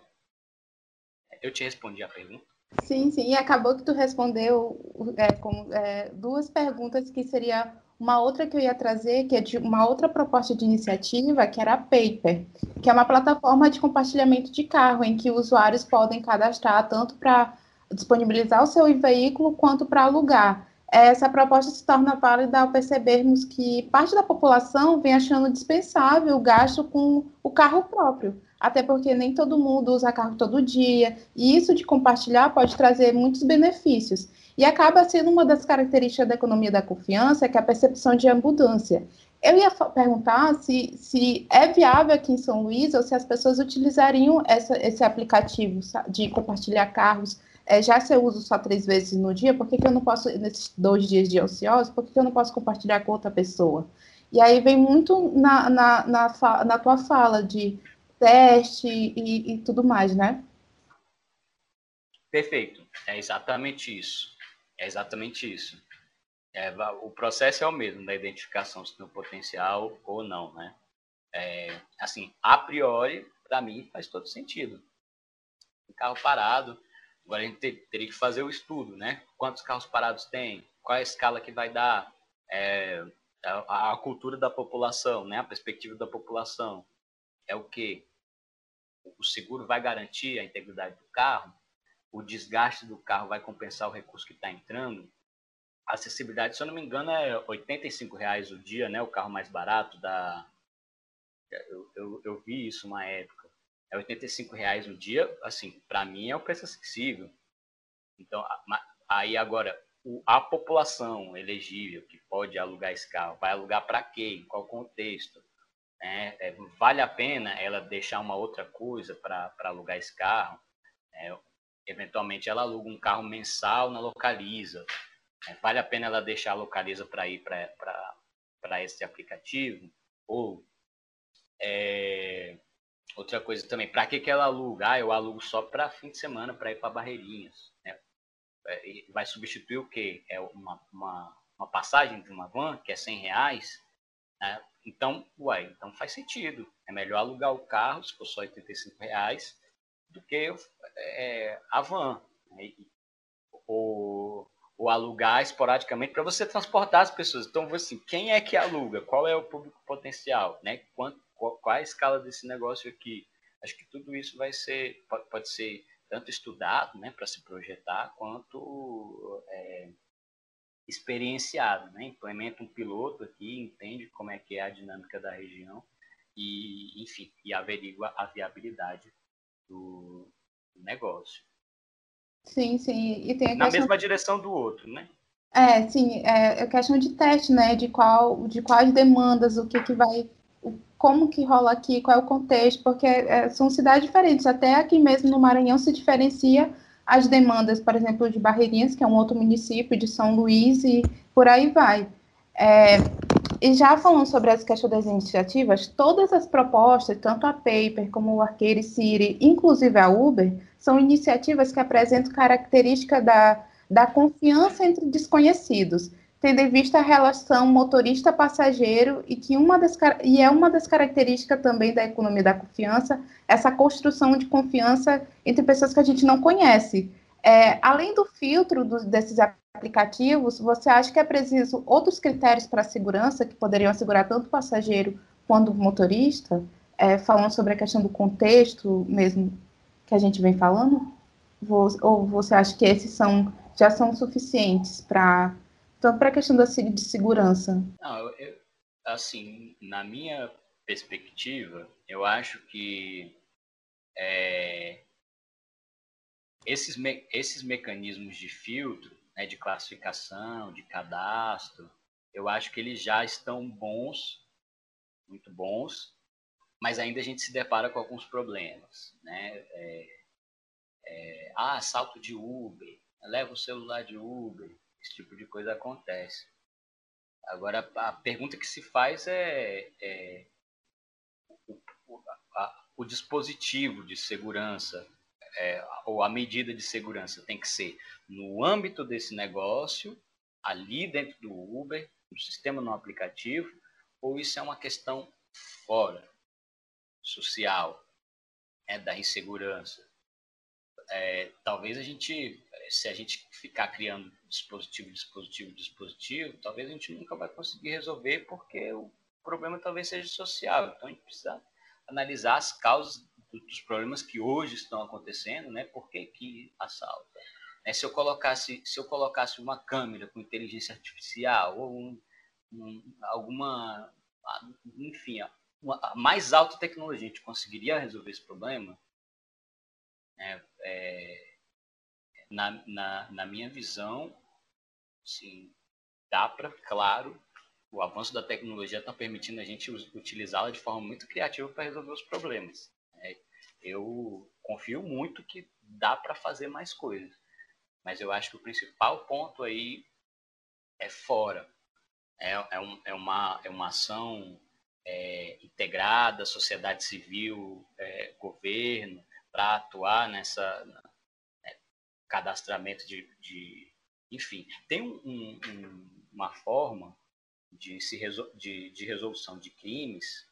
Eu te respondi a pergunta. Sim, sim, e acabou que tu respondeu é, com é, duas perguntas que seria uma outra que eu ia trazer, que é de uma outra proposta de iniciativa, que era a Paper, que é uma plataforma de compartilhamento de carro, em que usuários podem cadastrar tanto para disponibilizar o seu veículo quanto para alugar. Essa proposta se torna válida ao percebermos que parte da população vem achando dispensável o gasto com o carro próprio até porque nem todo mundo usa carro todo dia, e isso de compartilhar pode trazer muitos benefícios. E acaba sendo uma das características da economia da confiança, que é a percepção de abundância. Eu ia perguntar se, se é viável aqui em São Luís ou se as pessoas utilizariam essa, esse aplicativo de compartilhar carros. É, já se eu uso só três vezes no dia, por que, que eu não posso, nesses dois dias de ocioso, por que, que eu não posso compartilhar com outra pessoa? E aí vem muito na, na, na, na tua fala de teste e, e tudo mais, né? Perfeito, é exatamente isso. É exatamente isso. É, o processo é o mesmo da identificação se tem potencial ou não, né? É, assim, a priori, para mim, faz todo sentido. Um carro parado, agora a gente ter, teria que fazer o estudo, né? Quantos carros parados tem? Qual é a escala que vai dar? É, a, a, cultura da população, né? A perspectiva da população. É o que? o seguro vai garantir a integridade do carro, o desgaste do carro vai compensar o recurso que está entrando. A acessibilidade, se eu não me engano, é R$ reais o dia, né? O carro mais barato da. Eu, eu, eu vi isso uma época. É R$ reais o dia, assim, para mim é um preço acessível. Então, aí agora, a população elegível que pode alugar esse carro, vai alugar para quê? Em qual contexto? Né? É, vale a pena ela deixar uma outra coisa para alugar esse carro? É, eventualmente ela aluga um carro mensal na Localiza. É, vale a pena ela deixar a Localiza para ir para esse aplicativo? Ou é, outra coisa também, para que, que ela aluga? Ah, eu alugo só para fim de semana, para ir para Barreirinhas. Né? É, vai substituir o quê? É uma, uma, uma passagem de uma van, que é 100 reais, né? Então, uai, então faz sentido. É melhor alugar o carro, se for só 85 reais, do que é, a van. Né? Ou, ou alugar esporadicamente para você transportar as pessoas. Então, assim, quem é que aluga? Qual é o público potencial? Né? Quanto, qual, qual é a escala desse negócio aqui? Acho que tudo isso vai ser, pode, pode ser tanto estudado né, para se projetar, quanto é, experienciado, né? implementa um piloto aqui, entende como é que é a dinâmica da região e, enfim, e averigua a viabilidade do, do negócio. Sim, sim. E tem Na questão... mesma direção do outro, né? É, sim, é, é questão de teste, né? De qual, de quais demandas, o que, que vai, como que rola aqui, qual é o contexto, porque é, são cidades diferentes. Até aqui mesmo no Maranhão se diferencia as demandas, por exemplo, de Barreirinhas, que é um outro município, de São Luís e por aí vai. É, e já falando sobre as questões das iniciativas, todas as propostas, tanto a Paper como o Arcade City, inclusive a Uber, são iniciativas que apresentam característica da, da confiança entre desconhecidos, tendo em vista a relação motorista-passageiro e que uma das e é uma das características também da economia da confiança essa construção de confiança entre pessoas que a gente não conhece. É, além do filtro do, desses aplicativos, você acha que é preciso outros critérios para a segurança que poderiam assegurar tanto o passageiro quanto o motorista? É, falando sobre a questão do contexto mesmo que a gente vem falando? Ou você acha que esses são já são suficientes para tanto para a questão da de segurança? Não, eu, assim, na minha perspectiva, eu acho que é, esses, me, esses mecanismos de filtro, né, de classificação, de cadastro, eu acho que eles já estão bons, muito bons, mas ainda a gente se depara com alguns problemas. Né? É, é, ah, assalto de Uber, leva o celular de Uber, esse tipo de coisa acontece. Agora, a pergunta que se faz é, é o, a, o, dispositivo de segurança é, ou a medida de segurança tem que ser no âmbito desse negócio, ali dentro do Uber, no sistema no aplicativo, ou isso é uma questão fora, social, é, da insegurança. É, talvez a gente se a gente ficar criando dispositivo, dispositivo, dispositivo, talvez a gente nunca vai conseguir resolver porque o problema talvez seja social. Então a gente precisa analisar as causas dos problemas que hoje estão acontecendo, né? Por que, que assalta? É, se eu colocasse se eu colocasse uma câmera com inteligência artificial ou um, um, alguma enfim uma, mais alta tecnologia a gente conseguiria resolver esse problema é, é, na, na, na minha visão, sim, dá para, claro, o avanço da tecnologia está permitindo a gente utilizá-la de forma muito criativa para resolver os problemas. É, eu confio muito que dá para fazer mais coisas, mas eu acho que o principal ponto aí é fora. É, é, um, é, uma, é uma ação é, integrada, sociedade civil, é, governo, para atuar nessa, cadastramento de, de enfim, tem um, um, uma forma de, se resol, de, de resolução de crimes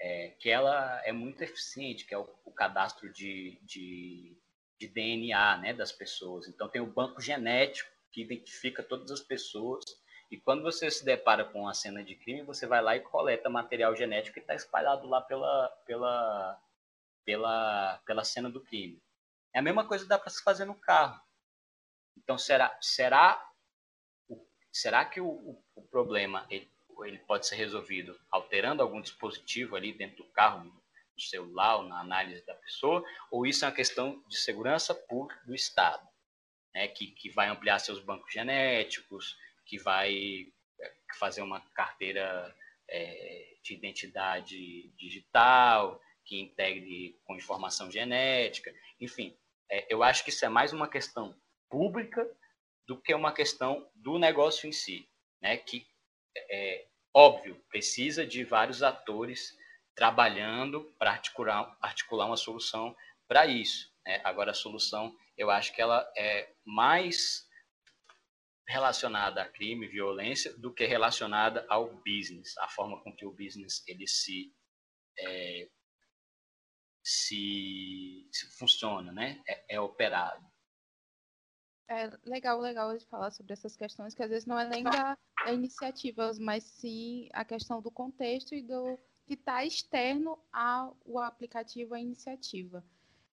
é, que ela é muito eficiente, que é o, o cadastro de, de, de, DNA né, das pessoas. Então tem o banco genético que identifica todas as pessoas e quando você se depara com uma cena de crime, você vai lá e coleta material genético que está espalhado lá pela, pela, pela, pela cena do crime. É a mesma coisa que dá para se fazer no carro. Então, será, será, será que o, o problema ele, ele pode ser resolvido alterando algum dispositivo ali dentro do carro, no celular ou na análise da pessoa? Ou isso é uma questão de segurança pública do Estado, né? que, que vai ampliar seus bancos genéticos, que vai é, fazer uma carteira é, de identidade digital, que integre com informação genética, enfim, é, eu acho que isso é mais uma questão pública do que uma questão do negócio em si, né? Que é óbvio precisa de vários atores trabalhando para articular, articular uma solução para isso. Né? Agora a solução eu acho que ela é mais relacionada a crime, violência, do que relacionada ao business, a forma com que o business ele se é, se, se funciona, né? É, é, operado. É legal, legal de falar sobre essas questões, que às vezes não é nem da, da iniciativa, mas sim a questão do contexto e do que está externo ao aplicativo, à iniciativa.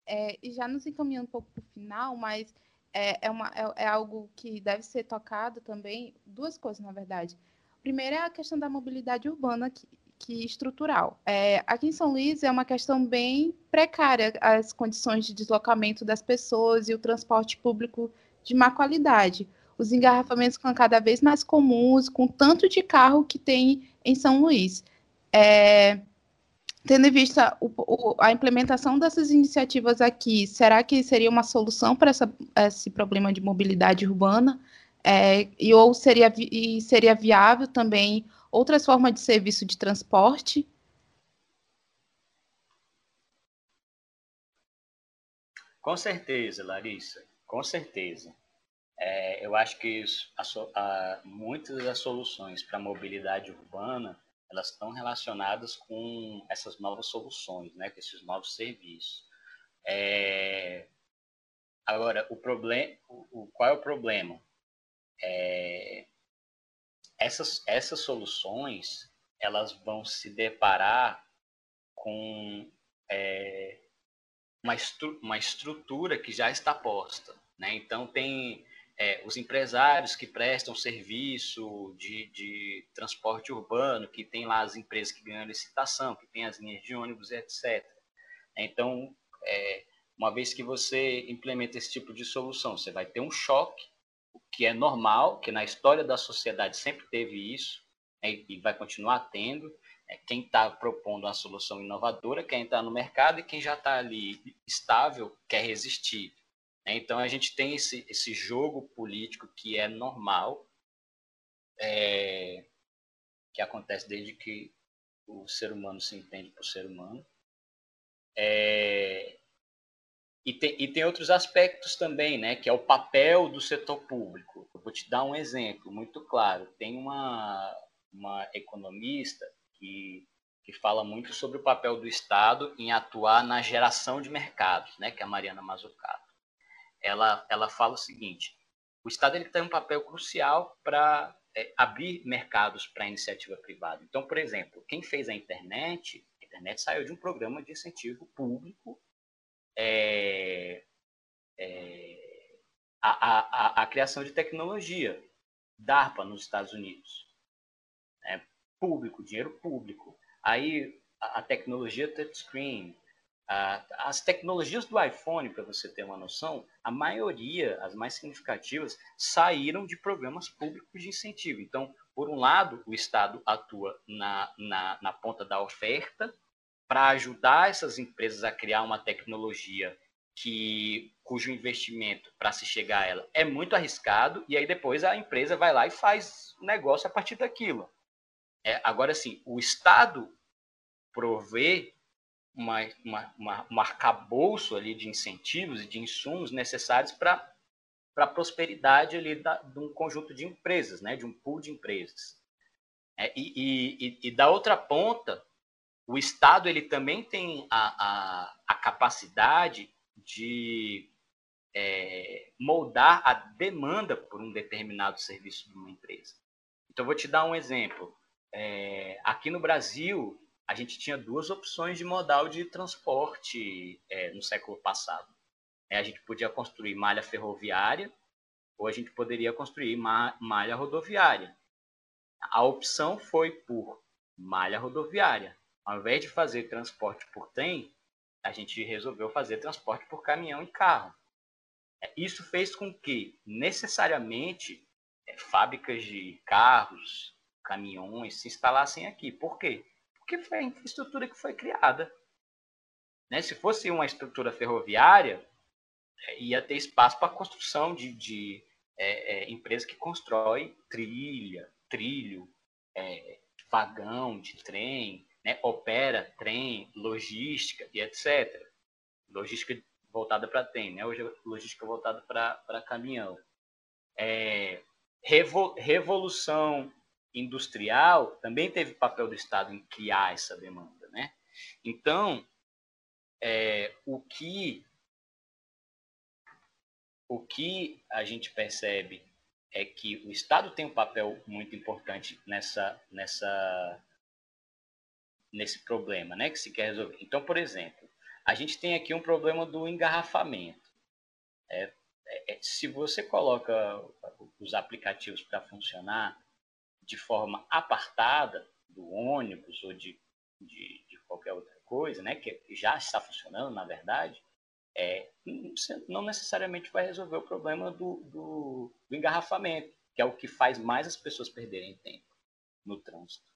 É, e já nos encaminhando um pouco para o final, mas é, é, uma, é, é, algo que deve ser tocado também, duas coisas, na verdade. Primeiro é a questão da mobilidade urbana, que, que estrutural. É, aqui em São Luís é uma questão bem precária as condições de deslocamento das pessoas e o transporte público de má qualidade. Os engarrafamentos ficam cada vez mais comuns, com tanto de carro que tem em São Luís. É, tendo em vista o, o, a implementação dessas iniciativas aqui, será que seria uma solução para essa, esse problema de mobilidade urbana? É, e ou seria, e seria viável também outras formas de serviço de transporte? Com certeza, Larissa, com certeza. É, eu acho que a, muitas das soluções para a mobilidade urbana elas estão relacionadas com essas novas soluções, né, com esses novos serviços. É, agora, o problema, o, o, qual é o problema? É, essas, essas soluções elas vão se deparar com é, uma, estru uma estrutura que já está posta. Né? Então, tem é, os empresários que prestam serviço de, de, transporte urbano, que tem lá as empresas que ganham licitação, que tem as linhas de ônibus, etc. Então, é, uma vez que você implementa esse tipo de solução, você vai ter um choque, o que é normal, que na história da sociedade sempre teve isso, né, e vai continuar tendo. É, quem está propondo uma solução inovadora quem está no mercado e quem já está ali estável quer resistir. Né? Então a gente tem esse, esse jogo político que é normal, é, que acontece desde que o ser humano se entende por ser humano. É, e, tem, e tem outros aspectos também, né, que é o papel do setor público. Eu vou te dar um exemplo muito claro. Tem uma, uma economista que, que fala muito sobre o papel do Estado em atuar na geração de mercados, né, que é a Mariana Mazzucato ela, ela fala o seguinte: o Estado ele tem um papel crucial para é, abrir mercados para a iniciativa privada. Então, por exemplo, quem fez a internet, a internet saiu de um programa de incentivo público é, é, a, a, a, criação de tecnologia, DARPA nos Estados Unidos. É, público, dinheiro público. Aí a, a tecnologia touchscreen, as tecnologias do iPhone, para você ter uma noção, a maioria, as mais significativas, saíram de programas públicos de incentivo. Então, por um lado, o Estado atua na, na, na ponta da oferta para ajudar essas empresas a criar uma tecnologia que cujo investimento para se chegar a ela é muito arriscado e aí depois a empresa vai lá e faz o negócio a partir daquilo. É, agora, sim, o Estado provê uma, uma, uma, um arcabouço ali de incentivos e de insumos necessários para a prosperidade ali da, de um conjunto de empresas, né, de um pool de empresas. É, e, e, e, da outra ponta, o Estado ele também tem a, a, a capacidade de é, moldar a demanda por um determinado serviço de uma empresa. Então, vou te dar um exemplo. É, aqui no Brasil, a gente tinha duas opções de modal de transporte é, no século passado. É, a gente podia construir malha ferroviária ou a gente poderia construir ma malha rodoviária. A opção foi por malha rodoviária. Ao invés de fazer transporte por trem, a gente resolveu fazer transporte por caminhão e carro. É, isso fez com que, necessariamente, é, fábricas de carros, caminhões se instalassem aqui. Por quê? porque foi a infraestrutura que foi criada. Né? Se fosse uma estrutura ferroviária, é, ia ter espaço para a construção de, de é, é, empresas que constroem trilha, trilho, é, vagão de trem, né? opera trem, logística e etc. Logística voltada para trem, né? hoje é logística voltada para caminhão. É, revo, revolução industrial também teve papel do Estado em criar essa demanda, né? Então, é, o que o que a gente percebe é que o Estado tem um papel muito importante nessa nessa nesse problema, né, que se quer resolver. Então, por exemplo, a gente tem aqui um problema do engarrafamento. É, é, é se você coloca os aplicativos para funcionar de forma apartada do ônibus ou de, de, de, qualquer outra coisa, né, que já está funcionando, na verdade, é, não necessariamente vai resolver o problema do, do, do engarrafamento, que é o que faz mais as pessoas perderem tempo no trânsito.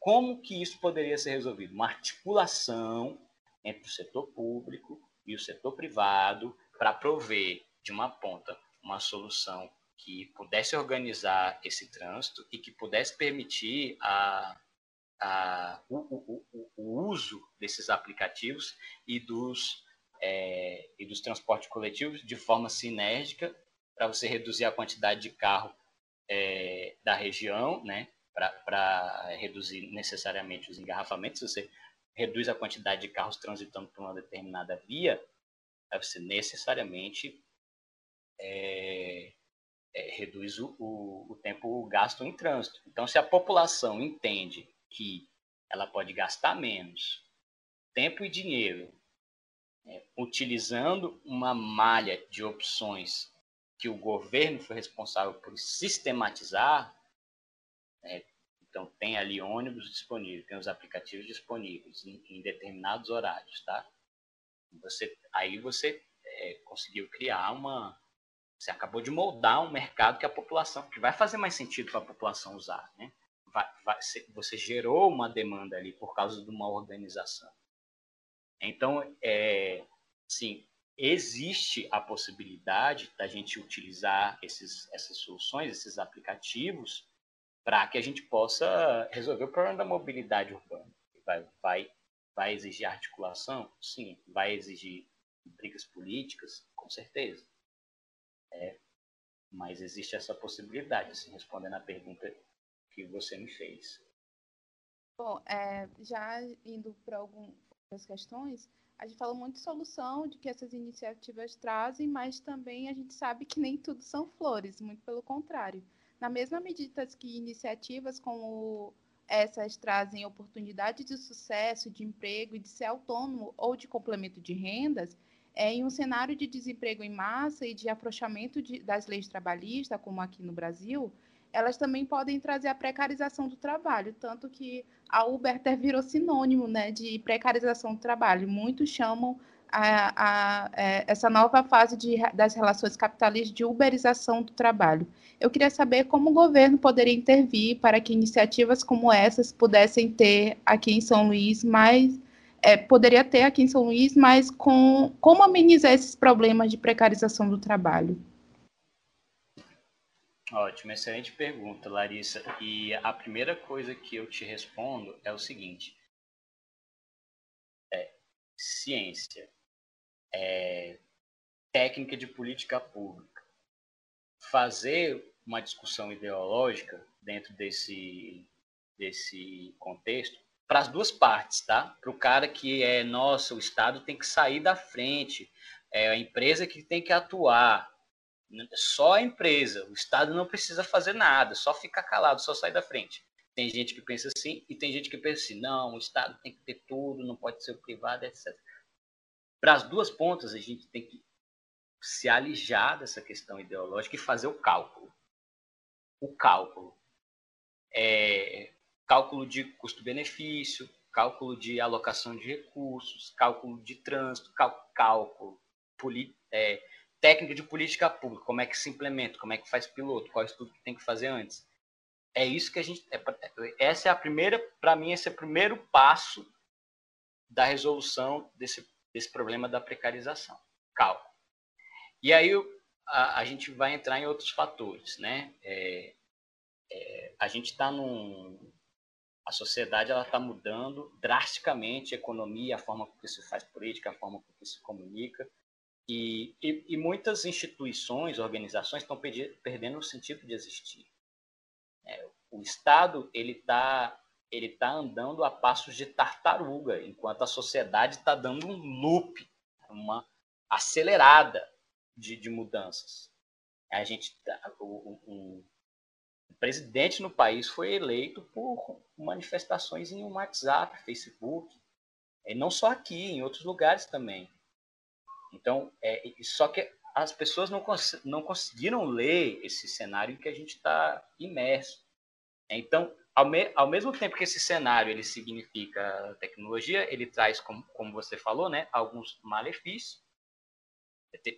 Como que isso poderia ser resolvido? Uma articulação entre o setor público e o setor privado para prover de uma ponta uma solução que pudesse organizar esse trânsito e que pudesse permitir a, a, o, o, o, uso desses aplicativos e dos, é, e dos transportes coletivos de forma sinérgica para você reduzir a quantidade de carro é, da região, né? Para reduzir necessariamente os engarrafamentos. Você reduz a quantidade de carros transitando por uma determinada via, você necessariamente é, é, reduz o, o, o, tempo gasto em trânsito. Então, se a população entende que ela pode gastar menos tempo e dinheiro é, utilizando uma malha de opções que o governo foi responsável por sistematizar, é, então tem ali ônibus disponível, tem os aplicativos disponíveis em, em determinados horários, tá? Você, aí você é, conseguiu criar uma, você acabou de moldar um mercado que a população, que vai fazer mais sentido para a população usar, né? Vai, vai, você gerou uma demanda ali por causa de uma organização. Então, é, sim, existe a possibilidade da gente utilizar esses, essas soluções, esses aplicativos, para que a gente possa resolver o problema da mobilidade urbana. Vai, vai, vai exigir articulação? Sim. Vai exigir brigas políticas? Com certeza. É, mas existe essa possibilidade, assim, respondendo a pergunta que você me fez. Bom, é, já indo para algumas questões, a gente fala muito de solução, de que essas iniciativas trazem, mas também a gente sabe que nem tudo são flores, muito pelo contrário. Na mesma medida que iniciativas como essas trazem oportunidade de sucesso, de emprego e de ser autônomo ou de complemento de rendas, é, em um cenário de desemprego em massa e de afrouxamento de, das leis trabalhistas, como aqui no Brasil, elas também podem trazer a precarização do trabalho, tanto que a Uber até virou sinônimo né, de precarização do trabalho. Muitos chamam a, a, é, essa nova fase de, das relações capitalistas de uberização do trabalho. Eu queria saber como o governo poderia intervir para que iniciativas como essas pudessem ter aqui em São Luís mais é, poderia ter aqui em São Luís, mas com como amenizar esses problemas de precarização do trabalho? Ótimo, excelente pergunta, Larissa. E a primeira coisa que eu te respondo é o seguinte: é, ciência é, técnica de política pública. Fazer uma discussão ideológica dentro desse, desse contexto, para as duas partes, tá? Para o cara que é, nossa, o Estado tem que sair da frente, é a empresa que tem que atuar, só a empresa, o Estado não precisa fazer nada, só ficar calado, só sair da frente. Tem gente que pensa assim e tem gente que pensa assim, não, o Estado tem que ter tudo, não pode ser o privado, etc. Para as duas pontas, a gente tem que se alijar dessa questão ideológica e fazer o cálculo. O cálculo. É, cálculo de custo-benefício, cálculo de alocação de recursos, cálculo de trânsito, cálculo, é, técnica de política pública, como é que se implementa, como é que faz piloto, qual estudo que tem que fazer antes. É isso que a gente. É, essa é a primeira, para mim, esse é o primeiro passo da resolução desse desse problema da precarização. Cálculo. E aí a, a gente vai entrar em outros fatores, né? É, é, a gente está num a sociedade ela está mudando drasticamente a economia, a forma como se faz política, a forma como se comunica e, e, e muitas instituições, organizações estão perdendo o sentido de existir. É, o Estado ele está ele está andando a passos de tartaruga, enquanto a sociedade está dando um loop, uma acelerada de, de mudanças. A gente, tá, o, o, o, presidente no país foi eleito por manifestações em WhatsApp, Facebook, e não só aqui, em outros lugares também. Então, é, só que as pessoas não, cons não conseguiram ler esse cenário em que a gente está imerso. Então, ao, me, ao mesmo tempo que esse cenário ele significa tecnologia, ele traz, como, como você falou, né, alguns malefícios,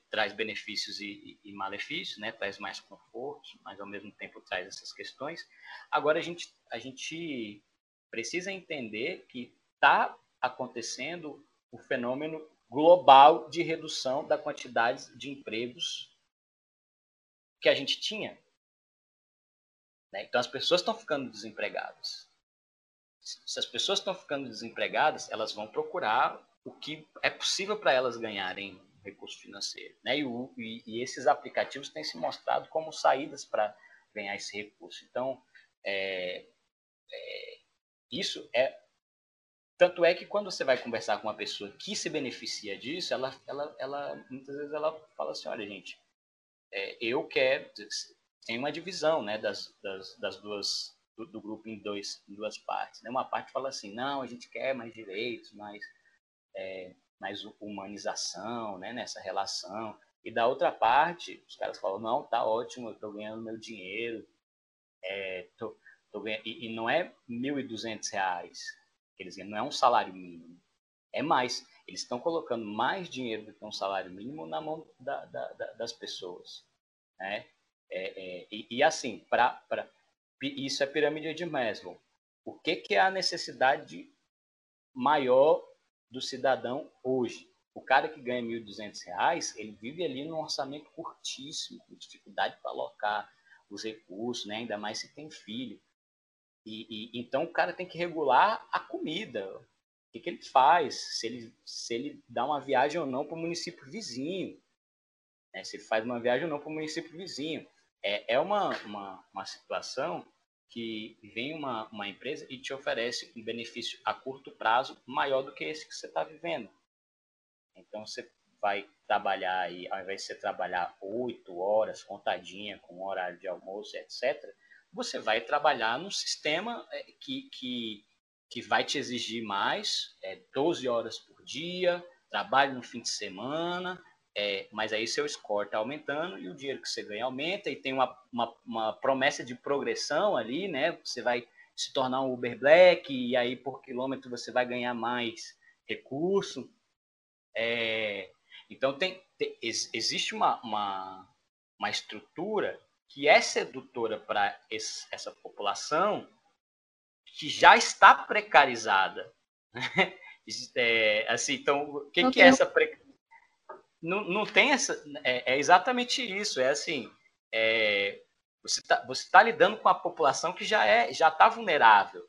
traz benefícios e, e, malefícios, né, traz mais conforto, mas ao mesmo tempo traz essas questões. Agora a gente, a gente precisa entender que está acontecendo o fenômeno global de redução da quantidade de empregos que a gente tinha. Né? Então as pessoas estão ficando desempregadas. Se as pessoas estão ficando desempregadas, elas vão procurar o que é possível para elas ganharem recurso financeiro. Né? E, o, e, e, esses aplicativos têm se mostrado como saídas para ganhar esse recurso. Então, é, é, isso é. Tanto é que quando você vai conversar com uma pessoa que se beneficia disso, ela, ela, ela muitas vezes ela fala assim: olha, gente, é, eu quero. Tem uma divisão né, das, das, das duas, do, do, grupo em, dois, em duas partes. Né? Uma parte fala assim: não, a gente quer mais direitos, mais, é, mais humanização né, nessa relação. E da outra parte, os caras falam: não, tá ótimo, eu estou ganhando meu dinheiro, é, tô, tô ganhando, e, e não é R$ 1.200, eles não é um salário mínimo, é mais. Eles estão colocando mais dinheiro do que um salário mínimo na mão da, da, da, das pessoas. Né? É, é, e, e, assim, pra, pra, isso é pirâmide de Maslow. O que, que é a necessidade maior do cidadão hoje? O cara que ganha R$ 1.200, ele vive ali num orçamento curtíssimo, com dificuldade para alocar os recursos, né? ainda mais se tem filho. E, e, então o cara tem que regular a comida, que, que ele faz, se ele, se ele dá uma viagem ou não para o município vizinho, né? se ele faz uma viagem ou não para o município vizinho. É, é uma, uma, uma situação que vem uma, uma empresa e te oferece um benefício a curto prazo maior do que esse que você está vivendo. Então você vai trabalhar aí, ao invés de você trabalhar oito horas contadinha com horário de almoço, etc., você vai trabalhar num sistema é, que, que que vai te exigir mais, é, 12 horas por dia, trabalho no fim de semana, é, mas aí seu score está aumentando e o dinheiro que você ganha aumenta e tem uma, uma, uma, promessa de progressão ali, né? Você vai se tornar um Uber Black e aí por quilômetro você vai ganhar mais recurso. É, então tem, tem, existe uma, uma, uma estrutura que é sedutora para essa população que já está precarizada. (laughs) é, assim, então, o que, que é essa pre... não, não tem essa. É, é exatamente isso. É assim. É, você está você tá lidando com a população que já é já está vulnerável.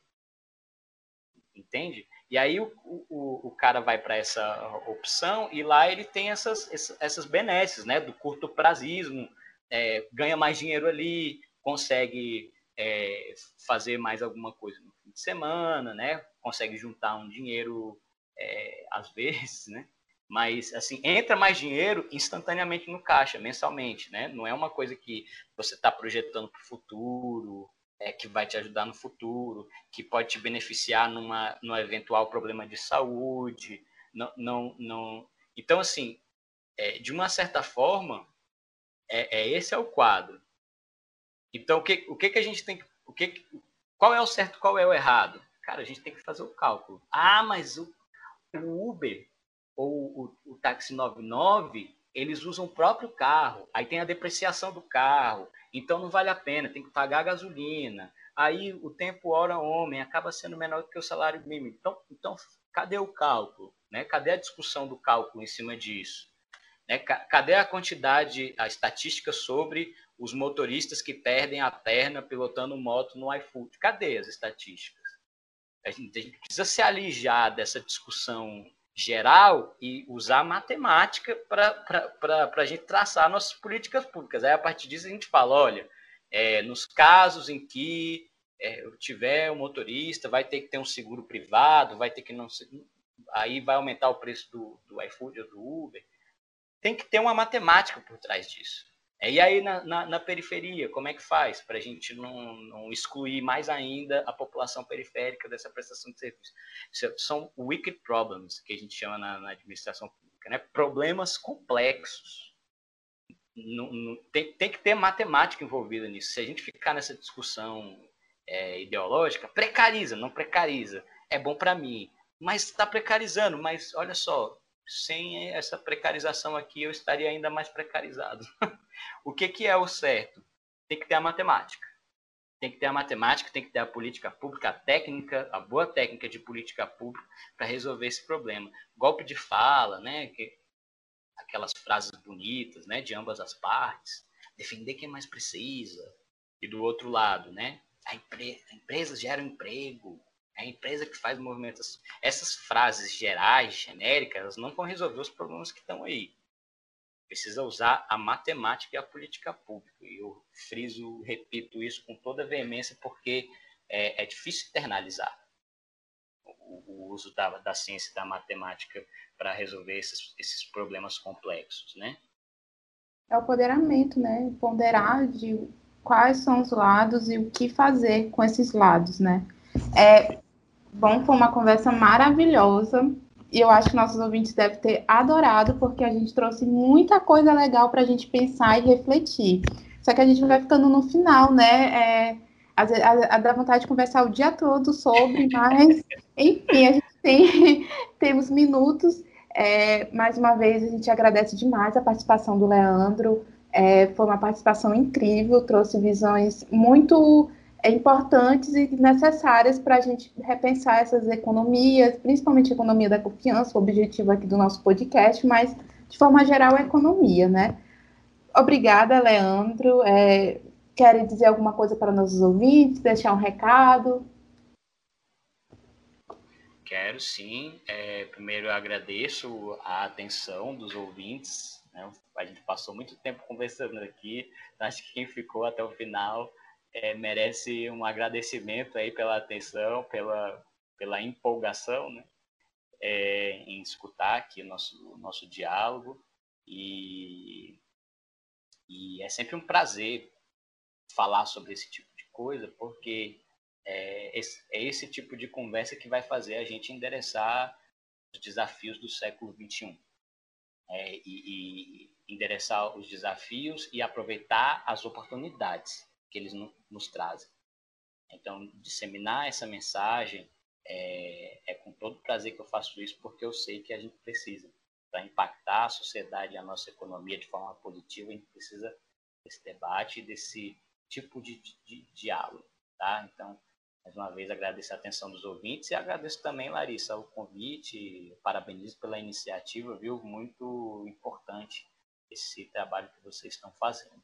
Entende? E aí o, o, o cara vai para essa opção e lá ele tem essas, essas benesses, né? Do curto prazismo, é, ganha mais dinheiro ali, consegue é, fazer mais alguma coisa no de semana, né? Consegue juntar um dinheiro é, às (laughs) vezes, né? Mas assim entra mais dinheiro instantaneamente no caixa, mensalmente, né? Não é uma coisa que você está projetando para o futuro, é, que vai te ajudar no futuro, que pode te beneficiar numa, num eventual problema de saúde, não, não, não. Então assim, é, de uma certa forma, é, é, esse é o quadro. Então o que, o que que a gente tem que, o que qual é o certo, qual é o errado? Cara, a gente tem que fazer o cálculo. Ah, mas o, o Uber ou o, o táxi 99, eles usam o próprio carro. Aí tem a depreciação do carro. Então não vale a pena, tem que pagar a gasolina. Aí o tempo hora homem acaba sendo menor do que o salário mínimo. Então, então cadê o cálculo? Né? Cadê a discussão do cálculo em cima disso? Né? Cadê a quantidade, a estatística sobre os motoristas que perdem a perna pilotando moto no iFood. Cadê as estatísticas? A gente, a gente precisa se alijar dessa discussão geral e usar matemática para a gente traçar nossas políticas públicas. Aí, a partir disso, a gente fala, olha, é, nos casos em que é, tiver um motorista, vai ter que ter um seguro privado, vai ter que não... Aí vai aumentar o preço do, do iFood ou do Uber. Tem que ter uma matemática por trás disso. É, e aí na, na, na, periferia, como é que faz para a gente não, não, excluir mais ainda a população periférica dessa prestação de serviço? Isso são wicked problems, que a gente chama na, na administração pública, né? problemas complexos. Não, não, tem, tem que ter matemática envolvida nisso. Se a gente ficar nessa discussão é, ideológica, precariza, não precariza. É bom para mim, mas está precarizando. Mas olha só, sem essa precarização aqui, eu estaria ainda mais precarizado. (laughs) o que, que é o certo? Tem que ter a matemática. Tem que ter a matemática, tem que ter a política pública, a técnica, a boa técnica de política pública para resolver esse problema. Golpe de fala, né? Que, aquelas frases bonitas, né? De ambas as partes. Defender quem mais precisa. E do outro lado, né? A, empre a empresa gera um emprego, é a empresa que faz movimentos. Essas frases gerais, genéricas, não vão resolver os problemas que estão aí. Precisa usar a matemática e a política pública. E eu friso, repito isso com toda veemência, porque é, é difícil internalizar o, o uso da, da ciência e da matemática para resolver esses, esses problemas complexos, né? É o poderamento, né? Ponderar de quais são os lados e o que fazer com esses lados, né? É, bom, foi uma conversa maravilhosa. E eu acho que nossos ouvintes devem ter adorado, porque a gente trouxe muita coisa legal para a gente pensar e refletir. Só que a gente vai ficando no final, né? É, a, a, a dá vontade de conversar o dia todo sobre, (laughs) mas, enfim, a gente tem (laughs) temos minutos. É, mais uma vez, a gente agradece demais a participação do Leandro. É, foi uma participação incrível, trouxe visões muito importantes e necessárias para a gente repensar essas economias, principalmente a economia da confiança, o objetivo aqui do nosso podcast, mas de forma geral a economia, né? Obrigada, Leandro. É, querem dizer alguma coisa para nossos ouvintes, deixar um recado? Quero sim. É, primeiro eu agradeço a atenção dos ouvintes né? A gente passou muito tempo conversando aqui, acho que quem ficou até o final é, merece um agradecimento aí pela atenção, pela, pela empolgação né? É, em escutar aqui o nosso, nosso diálogo. E, e é sempre um prazer falar sobre esse tipo de coisa, porque é esse, é esse tipo de conversa que vai fazer a gente endereçar os desafios do século XXI é, e, e, endereçar os desafios e aproveitar as oportunidades que eles nos trazem. Então, disseminar essa mensagem é, é, com todo prazer que eu faço isso, porque eu sei que a gente precisa. Para impactar a sociedade e a nossa economia de forma positiva, a gente precisa desse debate, desse tipo de, de, de diálogo. Tá? Então, mais uma vez agradeço a atenção dos ouvintes e agradeço também, Larissa, o convite, parabenizo pela iniciativa, viu? Muito importante esse trabalho que vocês estão fazendo.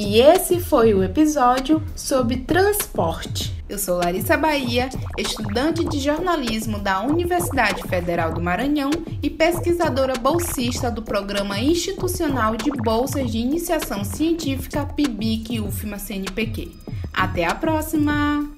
E esse foi o episódio sobre transporte. Eu sou Larissa Bahia, estudante de jornalismo da Universidade Federal do Maranhão e pesquisadora bolsista do Programa Institucional de Bolsas de Iniciação Científica PIBIC UFMA CNPq. Até a próxima!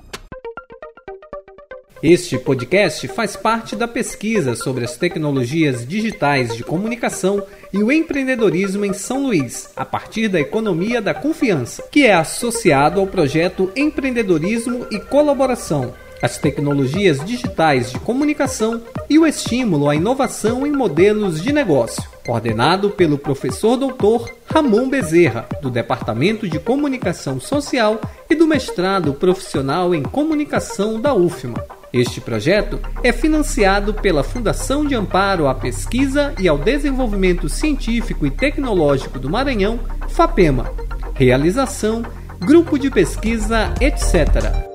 Este podcast faz parte da pesquisa sobre as tecnologias digitais de comunicação e o empreendedorismo em São Luís, a partir da economia da confiança, que é associado ao projeto Empreendedorismo e Colaboração, as tecnologias digitais de comunicação e o estímulo à inovação em modelos de negócio, coordenado pelo professor doutor Ramon Bezerra, do Departamento de Comunicação Social e do mestrado profissional em comunicação da UFMA. Este projeto é financiado pela Fundação de Amparo à Pesquisa e ao Desenvolvimento Científico e Tecnológico do Maranhão, FAPEMA. Realização: Grupo de Pesquisa, etc.